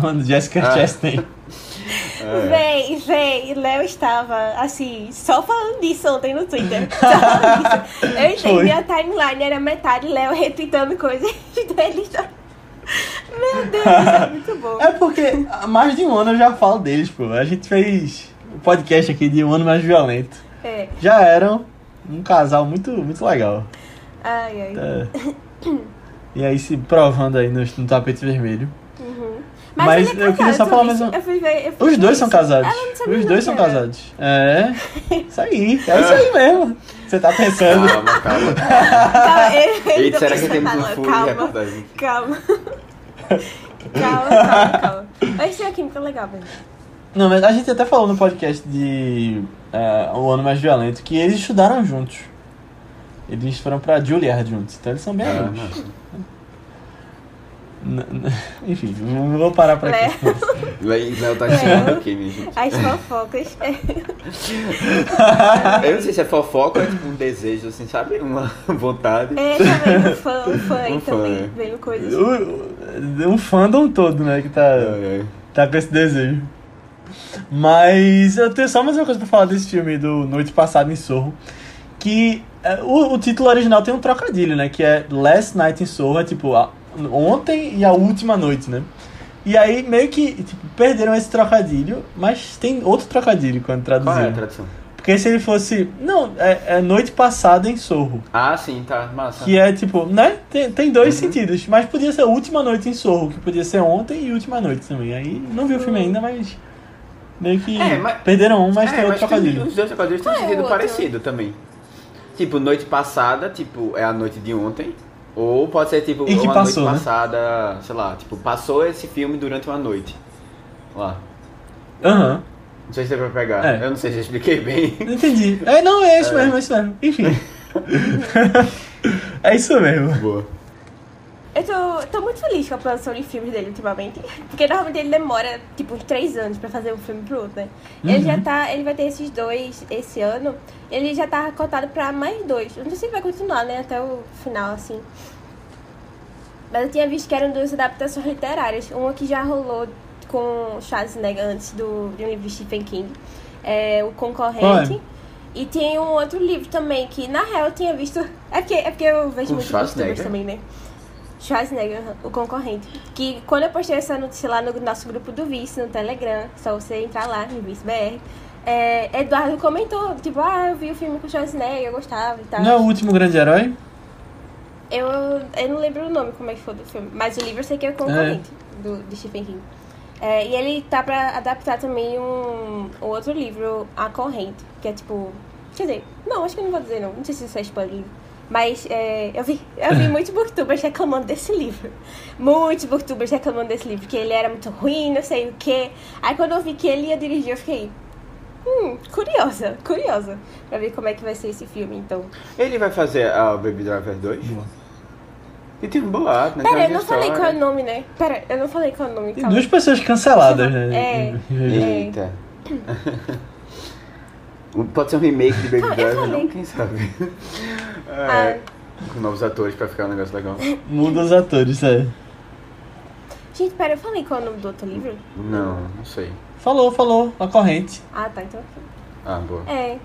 Falando de Jessica Ah. Chastain. É. Véi, véi, Léo estava, assim, só falando disso ontem no Twitter. Só. Eu Foi. minha timeline era metade Léo retweetando coisas dele. Meu Deus, isso é muito bom. É porque há mais de um ano eu já falo deles, pô. A gente fez um podcast aqui de um ano mais violento. É. Já eram um casal muito, muito legal. Ai, ai. É. E aí se provando aí no, no tapete vermelho. Uhum. Mas ele é eu queria só casado, falar mais um- Os dois são isso. casados. Ela não sabia Os dois são era. casados. É. Isso aí. É isso aí mesmo. Você tá pensando. Calma, calma. Calma, Eita, tô será que temos um furo calma, calma. Calma, calma, calma. Mas tem uma química legal, velho. Não, mas a gente até falou no podcast de é, O Ano Mais Violento que eles estudaram juntos. Eles foram pra Juilliard juntos, então eles são bem Ah, amigos. nossa. Enfim, não vou parar por aqui. Léo tá chegando aqui, minha gente. As fofocas. Eu não sei se é fofoca ou é tipo um desejo, assim, sabe? Uma vontade. É, também, um fã, um fã Um fã, também, é. vendo coisas. O- Um fandom todo, né, que tá, É, é. tá com esse desejo. Mas eu tenho só mais uma coisa pra falar desse filme do Noite Passada em Sorro. Que é, o, o título original tem um trocadilho, né? Que é Last Night in Sorro, é tipo a- ontem e a última noite, né? E aí meio que tipo, perderam esse trocadilho, mas tem outro trocadilho quando Qual é a traduziram. tradução? Porque se ele fosse. Não, é, é Noite Passada em Sorro. Ah, sim, tá. Massa. Que é tipo, né? Tem, tem dois Uhum. sentidos. Mas podia ser Última Noite em Sorro, que podia ser ontem e Última Noite também. Aí não vi o filme ainda, mas. Meio que. É, mas- Perderam um, mas é, tem outro mas tem- trocadilho. os dois trocadilhos têm um é sentido parecido também. Tipo, noite passada, tipo, é a noite de ontem. Ou pode ser tipo, uma passou, né? noite passada, sei lá, tipo, passou esse filme durante uma noite. Lá. Aham. Não sei se deu pra pegar. É. Eu não sei se eu expliquei bem. Não entendi. É, não, é isso mesmo, é isso mesmo. Enfim. é isso mesmo. Boa. Eu tô, tô muito feliz com a produção de filmes dele ultimamente. Porque normalmente ele demora, tipo, uns três anos pra fazer um filme pro outro, né? Ele já tá. Ele vai ter esses dois esse ano. Ele já tá cotado pra mais dois. Eu não sei se vai continuar, né? Até o final, assim. Mas eu tinha visto que eram duas adaptações literárias. Uma que já rolou com Schwarzenegger antes do, um livro de Stephen King. É o Concorrente. Qual é? E tem um outro livro também, que na real eu tinha visto. É porque, é porque eu vejo Com muito youtubers também, né? Schwarzenegger, o concorrente. Que quando eu postei essa notícia lá no nosso grupo do Vice, no Telegram, só você entrar lá, no Vice BR, é, Eduardo comentou, tipo, ah, eu vi o filme com Schwarzenegger, eu gostava e tal. Não é o último grande herói? Eu, eu não lembro o nome, como é que foi do filme, mas o livro eu sei que é o concorrente do, de Stephen King. É, e ele tá pra adaptar também um, um outro livro, A Corrente, que é tipo. Quer dizer, não, acho que eu não vou dizer não. Não sei se isso é spoiler. Mas é, eu vi, eu vi muitos booktubers reclamando desse livro. Muitos booktubers reclamando desse livro, que ele era muito ruim, não sei o quê. Aí quando eu vi que ele ia dirigir, eu fiquei. Hum, curiosa, curiosa. Pra ver como é que vai ser esse filme, então. Ele vai fazer a Baby Driver 2? E tem um boato, né? Pera, eu não falei qual é o nome, né? Pera, eu não falei qual é o nome. Calma. duas pessoas canceladas, né? É. Eita. Pode ser um remake de Baby Ah, Driver, não? Quem sabe? Ah. É, com novos atores pra ficar um negócio legal. Muda os atores, é. Gente, pera, eu falei qual é o nome do outro livro? Não, não sei. Falou, falou, a corrente. Ah, tá, então. Ah, boa. É,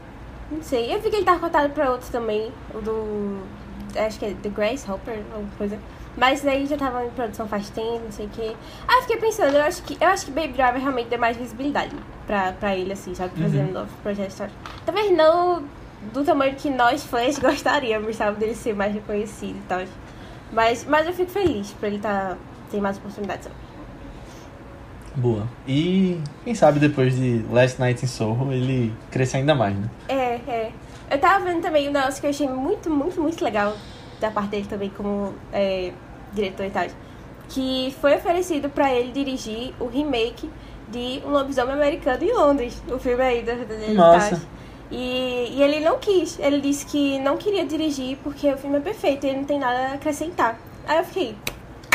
não sei. Eu vi que ele tava cotado pra outro também, o do. Acho que é The Grace Hopper, alguma coisa. Mas daí já tava em produção faz tempo, não sei o quê. Ah, eu fiquei pensando, eu acho que, eu acho que Baby Driver realmente dá mais visibilidade pra, pra ele, assim, sabe? Fazer um novo projeto histórico. Talvez não do tamanho que nós fãs gostaríamos, sabe? Dele ser mais reconhecido e tal. Mas, mas eu fico feliz pra ele tá, ter mais oportunidades. Boa. E quem sabe depois de Last Night in Soho ele cresce ainda mais, né? É, é. Eu tava vendo também um negócio que eu achei muito, muito, muito legal da parte dele também como é, diretor e tal. Que foi oferecido pra ele dirigir o remake de Um Lobisomem Americano em Londres. O filme aí do, Nossa. E, e ele não quis. Ele disse que não queria dirigir porque o filme é perfeito e ele não tem nada a acrescentar. Aí eu fiquei,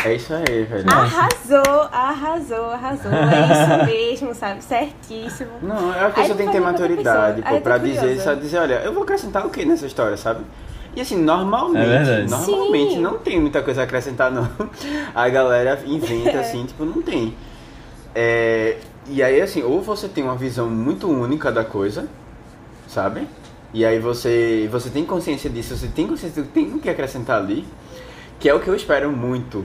É isso aí, velho. arrasou, arrasou, arrasou. É isso mesmo, sabe? Certíssimo. Não, eu acho que você tem que ter maturidade, pô, pra dizer, só dizer, olha, eu vou acrescentar o que nessa história, sabe? E assim, normalmente, É normalmente Sim. não tem muita coisa a acrescentar, não. A galera É. inventa, assim, tipo, não tem. É, e aí, assim, ou você tem uma visão muito única da coisa, sabe? E aí você, você tem consciência disso, você tem consciência do que tem que acrescentar ali, que é o que eu espero muito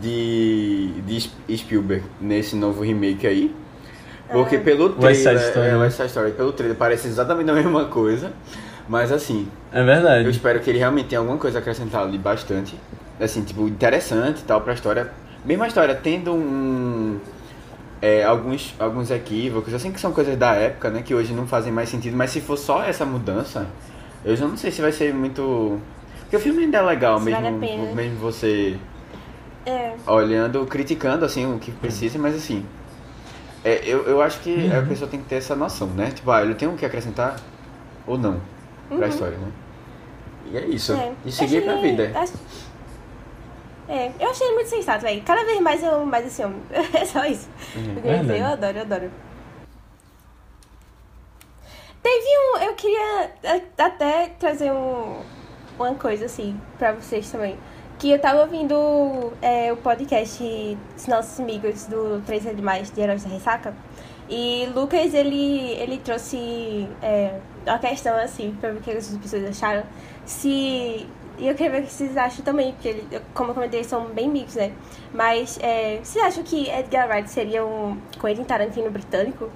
de, de Sp- Spielberg nesse novo remake aí. Porque pelo West Side trailer, Story, é, né? West Side Story, pelo trailer parece exatamente a mesma coisa, mas assim, É eu verdade. espero que ele realmente tenha alguma coisa a acrescentar ali bastante, assim, tipo, interessante e tal pra história. Mesmo a história tendo um... é, alguns, alguns equívocos, assim que são coisas da época, né, que hoje não fazem mais sentido, mas se for só essa mudança, eu já não sei se vai ser muito... Porque o filme ainda é legal, Se mesmo, vale a pena. mesmo você É. olhando, criticando assim o que precisa, mas assim. é, eu, eu acho que a pessoa tem que ter essa noção, né? Tipo, ah, ele tem o que acrescentar ou não pra história, né? E é isso. É. E seguir pra Achei- vida. acho- É, eu achei ele muito sensato, velho. Cada vez mais eu mais esse homem. É só isso. Uhum. Eu, eu adoro, eu adoro. Teve um. Eu queria até trazer um, uma coisa assim pra vocês também. Que eu tava ouvindo é, o podcast dos nossos amigos do Três Animais de Heróis da Ressaca. E Lucas, ele, ele trouxe é, uma questão assim, pra ver o que as pessoas acharam. Se. E eu queria ver o que vocês acham também, porque, ele, como eu comentei, eles são bem amigos, né? Mas é, vocês acham que Edgar Wright seria um Quentin Tarantino britânico?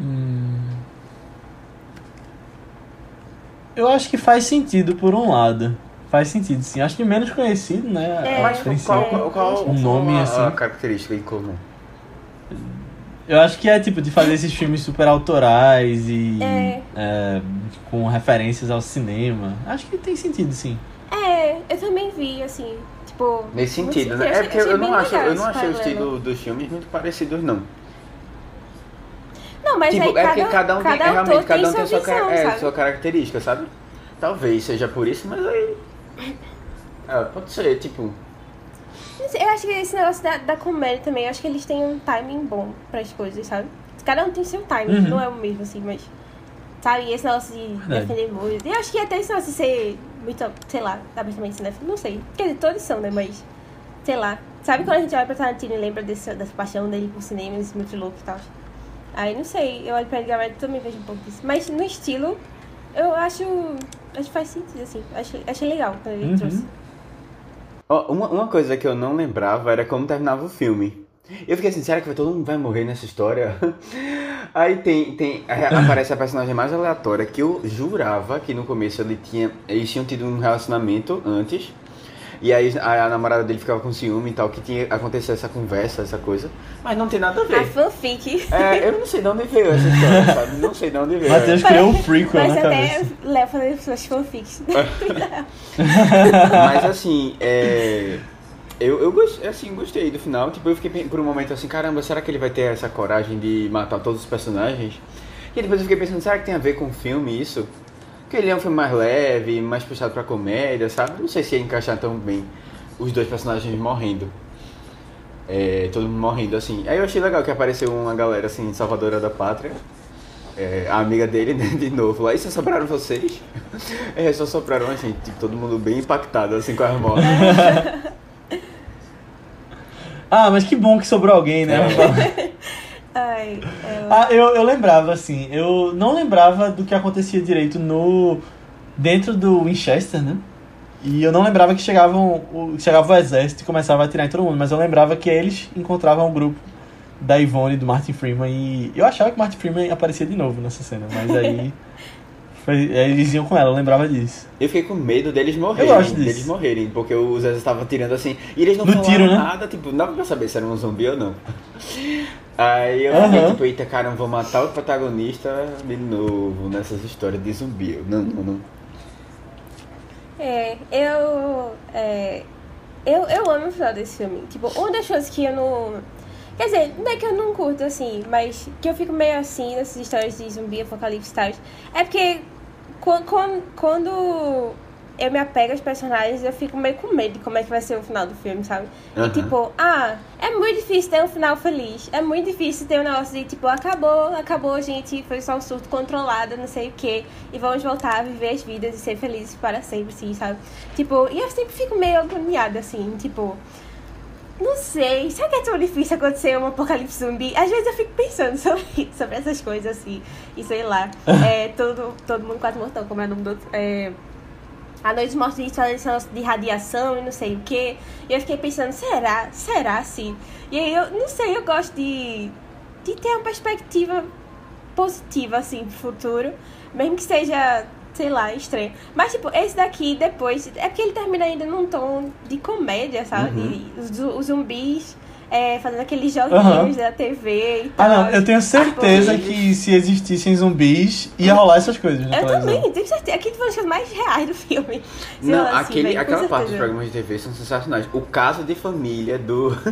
Hum. Eu acho que faz sentido por um lado. Faz sentido, sim. Acho que menos conhecido, né? É, a Mas qual, qual, qual, Um nome a, assim. a característica em comum? Eu acho que é tipo de fazer esses filmes super autorais e É. é, com referências ao cinema. Acho que tem sentido, sim. É, eu também vi, assim, tipo... Nesse sentido, né? É porque achei eu não acho, eu não achei o estilo dos filmes muito parecidos, não. Não, mas tipo, aí é porque cada um tem, é, cada realmente, cada um tem sua visão, é, sabe? sua característica, sabe? Talvez seja por isso, mas aí. É, pode ser, tipo. Eu acho que esse negócio da, da comédia também, eu acho que eles têm um timing bom pras coisas, sabe? Cada um tem seu timing, Uhum. não é o mesmo, assim, mas... Sabe, e esse negócio de Verdade. defender muito... Eu acho que até esse negócio de ser muito, sei lá, abertamente cinéfilo, não sei. Quer dizer, todos são, né, mas... Sei lá. Sabe quando a gente olha pra Tarantino e lembra desse, dessa paixão dele por cinema, esse muito louco e tal? Aí, não sei, eu olho pra Edgar Wright e também vejo um pouco disso. Mas no estilo, eu acho... Acho que faz sentido, assim. Achei, achei legal quando ele Uhum. trouxe. Uma, uma coisa que eu não lembrava era como terminava o filme. Eu fiquei assim, será que todo mundo vai morrer nessa história? Aí tem, tem a- aparece a personagem mais aleatória que eu jurava que no começo ele tinha, eles tinham tido um relacionamento antes. E aí a, a namorada dele ficava com ciúme e tal, que tinha acontecido essa conversa, essa coisa. Mas não tem nada a A ver. fanfic. É, eu não sei de onde veio essa história, sabe? Não sei de onde veio. Matheus criou um Mas na até cabeça. Léo fazendo suas fanfics. Mas assim, é. Eu, eu gostei, assim, gostei do final. Tipo, eu fiquei por um momento assim, caramba, será que ele vai ter essa coragem de matar todos os personagens? E depois eu fiquei pensando, será que tem a ver com o filme isso? Porque ele é um filme mais leve, mais puxado pra comédia, sabe? Não sei se ia encaixar tão bem os dois personagens morrendo. É, todo mundo morrendo assim. Aí eu achei legal que apareceu uma galera assim, salvadora da pátria. É, a amiga dele, né, de novo lá. E só sobraram vocês? É, só sobraram a gente. Tipo, todo mundo bem impactado assim com as mortes. Ah, mas que bom que sobrou alguém, né? Ai, é, Ah, eu, eu lembrava, assim, eu não lembrava do que acontecia direito no. dentro do Winchester, né? E eu não lembrava que chegavam, o, chegava o exército e começava a atirar em todo mundo, mas eu lembrava que eles encontravam o grupo da Yvonne e do Martin Freeman e eu achava que o Martin Freeman aparecia de novo nessa cena, mas aí. foi- eles iam com ela, eu lembrava disso. Eu fiquei com medo deles morrerem. Eu gosto disso. Deles morrerem, porque o Zé estava tirando assim. E eles não No falaram tiro, né? nada, tipo, não dava pra saber se era um zumbi ou não. Aí eu fiquei tipo, eita cara, eu vou matar o protagonista de novo nessas histórias de zumbi. Eu, não, não, não. É, eu, é, eu. Eu amo o final desse filme. Tipo, uma das coisas que eu não. Quer dizer, não é que eu não curto assim, mas que eu fico meio assim nessas histórias de zumbi, apocalipse e tal. É porque quando, quando eu me apego aos personagens, eu fico meio com medo de como é que vai ser o final do filme, sabe? Aham. E tipo, ah, é muito difícil ter um final feliz. É muito difícil ter um negócio de tipo, acabou, acabou, gente, foi só um surto controlado, não sei o quê. E vamos voltar a viver as vidas e ser felizes para sempre, assim, sabe? Tipo, e eu sempre fico meio agoniada, assim, tipo. Não sei, será que é tão difícil acontecer um apocalipse zumbi? Às vezes eu fico pensando sobre, sobre essas coisas assim, e sei lá. É, todo, todo mundo quase mortão, como é o nome do outro. É, a noite mortos de esse de radiação e não sei o que. E eu fiquei pensando, será? Será assim? E aí eu não sei, eu gosto de, de ter uma perspectiva positiva, assim, pro futuro. Mesmo que seja, sei lá, estranho. Mas, tipo, esse daqui, depois, é porque ele termina ainda num tom de comédia, sabe? Uhum. De, os, os zumbis é, fazendo aqueles joguinhos Aham. da TV e Ah, tal. não, eu tenho certeza que se existissem zumbis, ia rolar essas coisas na Eu televisão. também, tenho certeza. Aqui foi das coisas mais reais do filme. Não, assim, aquele, aquela parte dos programas de TV são sensacionais. O caso de família do.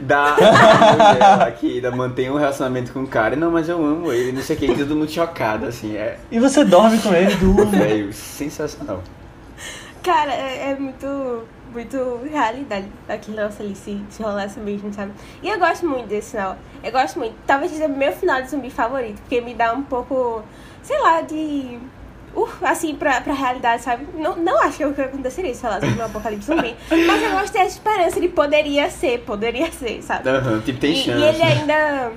Da, da que ainda mantém um relacionamento com o cara. Não, mas eu amo ele, não sei o que, todo mundo chocado, assim. É, E você dorme com ele, durma. velho, sensacional. Cara, é, é muito, muito realidade aquele negócio ali se, se rolasse mesmo, sabe? E eu gosto muito desse final. Eu gosto muito. Talvez seja meu final de zumbi favorito, porque me dá um pouco, sei lá, de. Uh, assim, pra, pra realidade, sabe? Não, não acho que é o que aconteceria se falasse um apocalipse zumbi. mas eu gosto de ter essa esperança de poderia ser, poderia ser, sabe? Aham, tipo, tem e, chance. E ele ainda.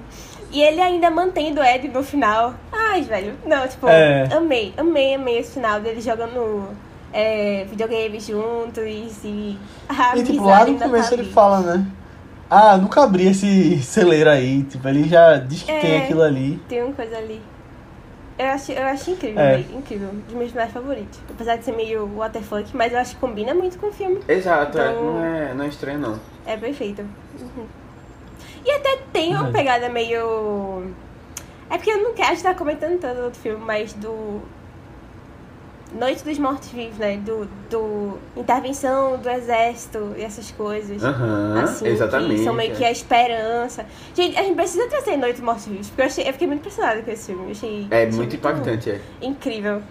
E ele ainda mantendo o Ed no final. Ai, velho. Não, tipo, É. amei, amei, amei esse final dele jogando é, videogame juntos e. A E tipo, lá no ainda começo tá ele fala, né? Ah, nunca abri esse celeiro aí. Tipo, ele já diz que É. tem aquilo ali. Tem uma coisa ali. Eu acho, eu acho incrível, É. incrível. Dos meus finais favoritos. Apesar de ser meio waterfuck, mas eu acho que combina muito com o filme. Exato, é, Então- não, é, não é estranho, não. É perfeito. Uhum. E até tem uma Verdade. pegada meio. É porque eu não quero estar comentando tanto do outro filme, mas do. Noite dos Mortos-Vivos, né? Do, do. Intervenção do exército e essas coisas. Aham, assim, exatamente. Que são meio é. que a esperança. Gente, a gente precisa trazer Noite dos Mortos-Vivos, porque eu, achei, eu fiquei muito impressionada com esse filme. Eu achei, É achei muito impactante, é. Incrível.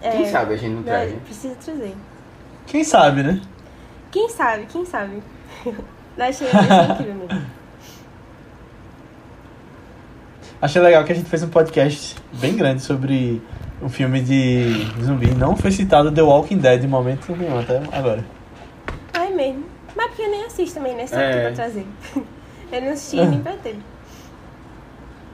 Quem É, sabe a gente não traz, não, né? Precisa trazer. Quem sabe, né? Quem sabe, quem sabe? Achei, achei incrível mesmo. Achei legal que a gente fez um podcast bem grande sobre um filme de zumbi. Não foi citado The Walking Dead em momento nenhum até agora. Ah, é mesmo. Mas porque eu nem assisto também, né? Só É. aqui pra trazer. Eu não assisti nem pra ter.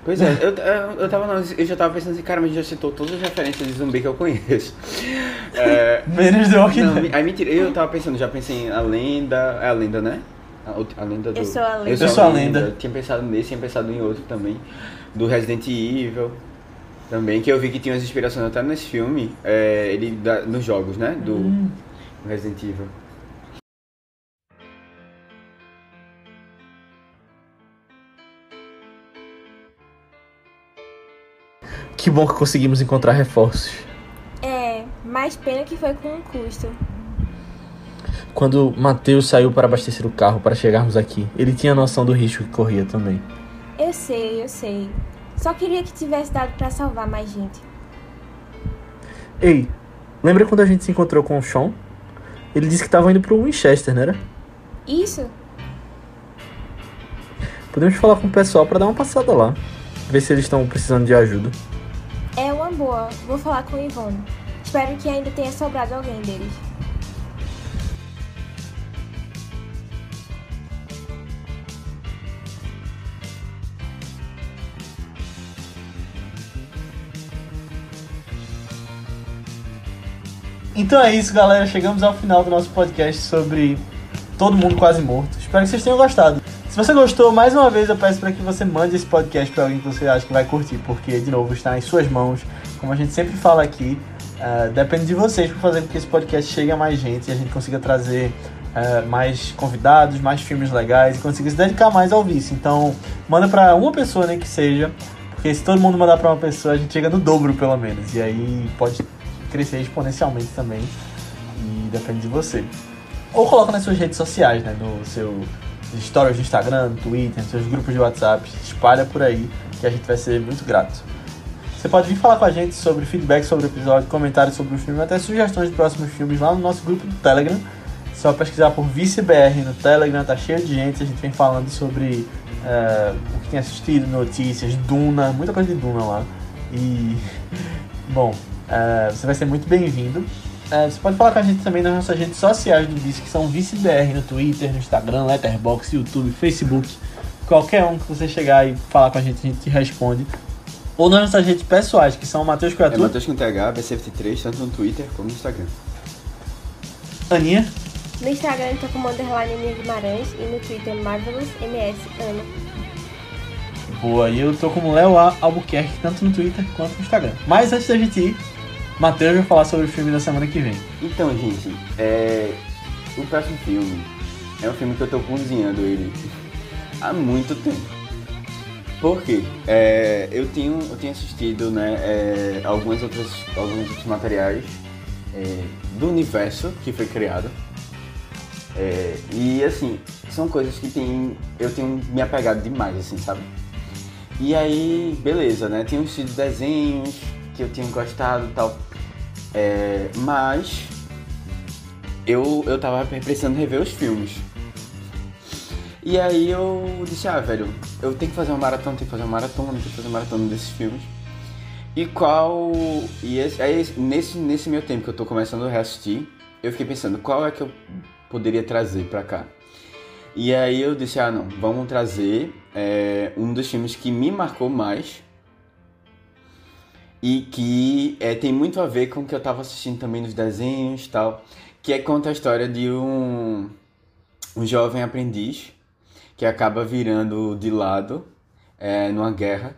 Pois é, eu, eu, eu, tava, eu já tava pensando assim, cara, mas já citou todas as referências de zumbi que eu conheço. É, Menos The Walking não, Dead. aí mentira, eu tava pensando, já pensei em A Lenda, é a lenda, né? A, a lenda do... Eu sou a lenda. Eu sou a lenda. Tinha pensado nesse, tinha pensado em outro também, do Resident Evil, também, que eu vi que tinha umas inspirações até nesse filme, é, ele da, nos jogos, né? Do hum. Resident Evil. Que bom que conseguimos encontrar reforços. É, mas pena que foi com um custo. Quando Mateus saiu para abastecer o carro para chegarmos aqui, ele tinha noção do risco que corria também. Eu sei, eu sei. Só queria que tivesse dado pra salvar mais gente. Ei, lembra quando a gente se encontrou com o Sean? Ele disse que estava indo pro Winchester, não era? Isso? Podemos falar com o pessoal para dar uma passada lá. Ver se eles estão precisando de ajuda. É uma boa. Vou falar com o Ivone. Espero que ainda tenha sobrado alguém deles. Então é isso, galera. Chegamos ao final do nosso podcast sobre Todo Mundo Quase Morto. Espero que vocês tenham gostado. Se você gostou, mais uma vez eu peço para que você mande esse podcast para alguém que você acha que vai curtir, porque, de novo, está em suas mãos. Como a gente sempre fala aqui, uh, depende de vocês para fazer com que esse podcast chegue a mais gente e a gente consiga trazer uh, mais convidados, mais filmes legais e consiga se dedicar mais ao vice. Então, manda para uma pessoa, nem que seja, porque se todo mundo mandar para uma pessoa, a gente chega no dobro, pelo menos. E aí pode crescer exponencialmente também. E depende de você. Ou coloca nas suas redes sociais, né? No seu stories do Instagram, Twitter, nos seus grupos de WhatsApp. Espalha por aí que a gente vai ser muito grato. Você pode vir falar com a gente sobre feedback sobre o episódio, comentários sobre o filme, até sugestões de próximos filmes lá no nosso grupo do Telegram. Só pesquisar por ViceBR no Telegram, tá cheio de gente. A gente vem falando sobre uh, o que tem assistido, notícias, Duna, muita coisa de Duna lá. E, bom, Uh, você vai ser muito bem-vindo. Uh, você pode falar com a gente também nas nossas redes sociais do Vice, que são ViceBR no Twitter, no Instagram, Letterboxd, YouTube, Facebook. Qualquer um que você chegar e falar com a gente, a gente te responde. Ou nas nossas redes pessoais, que são Matheus Criatura. É Matheus com TH, B73, tanto no Twitter como no Instagram. Aninha. No Instagram eu tô como underline Aninha Guimarães e no Twitter Marvelous MS Ana. Boa, e eu tô como Léo Albuquerque, tanto no Twitter quanto no Instagram. Mas antes da gente ir, Matheus vai falar sobre o filme da semana que vem. Então, gente, é... o próximo filme é um filme que eu tô cozinhando ele há muito tempo. Por quê? É... eu, tenho, eu tenho assistido né, é... algumas outras, alguns outros materiais é... do universo que foi criado. É... e assim, são coisas que tem, eu tenho me apegado demais, assim, sabe? E aí, beleza, né? Tinha sido desenhos eu tinha gostado e tal. É, mas eu, eu tava precisando rever os filmes. E aí eu disse, ah, velho, eu tenho que fazer uma maratona, tenho que fazer uma maratona, tenho que fazer uma maratona desses filmes. E qual. E esse, aí, nesse, nesse meu tempo que eu tô começando a reassistir, eu fiquei pensando, qual é que eu poderia trazer pra cá? E aí eu disse, ah não, vamos trazer é, um dos filmes que me marcou mais e que é, tem muito a ver com o que eu estava assistindo também nos desenhos e tal, que é conta a história de um, um jovem aprendiz que acaba virando de lado é, numa guerra.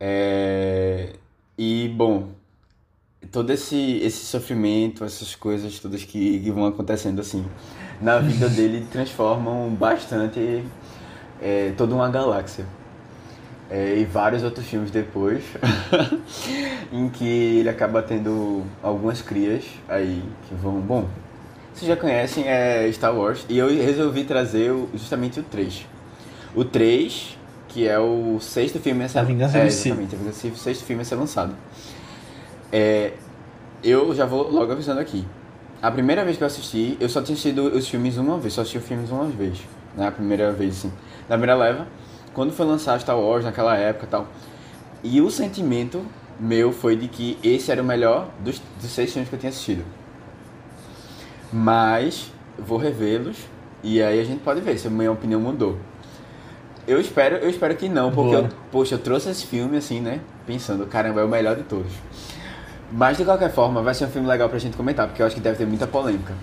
É, e, bom, todo esse, esse sofrimento, essas coisas todas que, que vão acontecendo assim na vida dele transformam bastante é, toda uma galáxia. É, e vários outros filmes depois, em que ele acaba tendo algumas crias aí que vão. Bom, vocês já conhecem é Star Wars e eu resolvi trazer o, justamente o 3. O 3, que é o sexto filme a ser, a Vingança é, exatamente, Sith, o sexto filme a ser lançado. É, eu já vou logo avisando aqui. A primeira vez que eu assisti, eu só tinha assistido os filmes uma vez, só assisti os filmes uma vez. Né? A primeira vez, assim na primeira leva, quando foi lançar Star Wars naquela época e tal. E o sentimento meu foi de que esse era o melhor dos, dos seis filmes que eu tinha assistido. Mas vou revê-los e aí a gente pode ver se a minha opinião mudou. Eu espero, eu espero que não, porque eu, poxa, eu trouxe esse filme assim, né? Pensando, caramba, é o melhor de todos. Mas de qualquer forma, vai ser um filme legal pra gente comentar, porque eu acho que deve ter muita polêmica.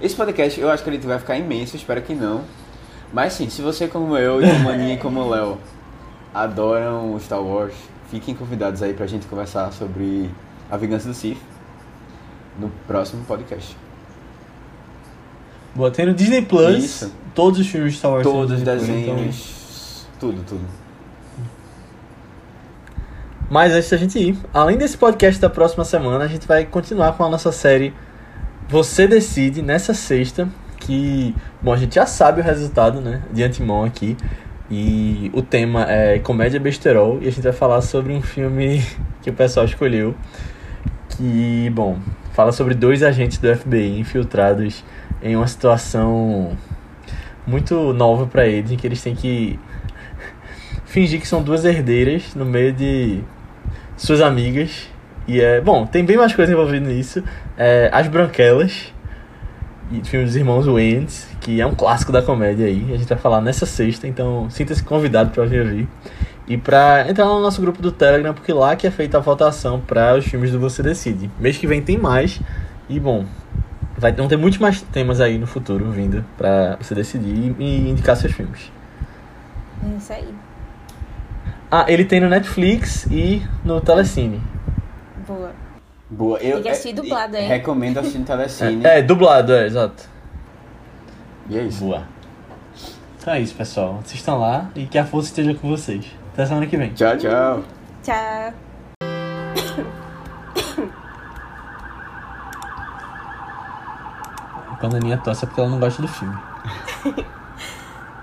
Esse podcast eu acho que ele vai ficar imenso, espero que não. Mas sim, se você como eu e o Maninha como o Léo adoram Star Wars, fiquem convidados aí pra gente conversar sobre a vingança do Sith no próximo podcast. Boa, tem no Disney Plus Isso. todos os filmes de Star Wars. Todos os Plus, desenhos, tudo, tudo. Mas antes da gente ir, além desse podcast da próxima semana, a gente vai continuar com a nossa série Você Decide nessa sexta. Que, bom, a gente já sabe o resultado, né? De antemão aqui. E o tema é comédia besterol. E a gente vai falar sobre um filme que o pessoal escolheu. Que, bom, fala sobre dois agentes do FBI infiltrados em uma situação muito nova para eles, em que eles têm que fingir que são duas herdeiras no meio de suas amigas. E é. Bom, tem bem mais coisa envolvida nisso. É, As Branquelas, e filme dos irmãos Wayans, que é um clássico da comédia aí. A gente vai falar nessa sexta, então sinta-se convidado para vir ouvir. E para entrar no nosso grupo do Telegram, porque lá que é feita a votação para os filmes do Você Decide. Mês que vem tem mais. E bom, vai vão ter muitos mais temas aí no futuro vindo para você decidir e indicar seus filmes. É isso aí. Ah, ele tem no Netflix e no Telecine. Boa. Boa. Eu, Tem que assistir é, dublado, hein? Recomendo assistir no Telecine. É, é, dublado, é, exato. E é isso. Boa. Então é isso, pessoal. Assistam lá e que a força esteja com vocês. Até semana que vem. Tchau, tchau. Tchau. Quando a Aninha tosse é porque ela não gosta do filme.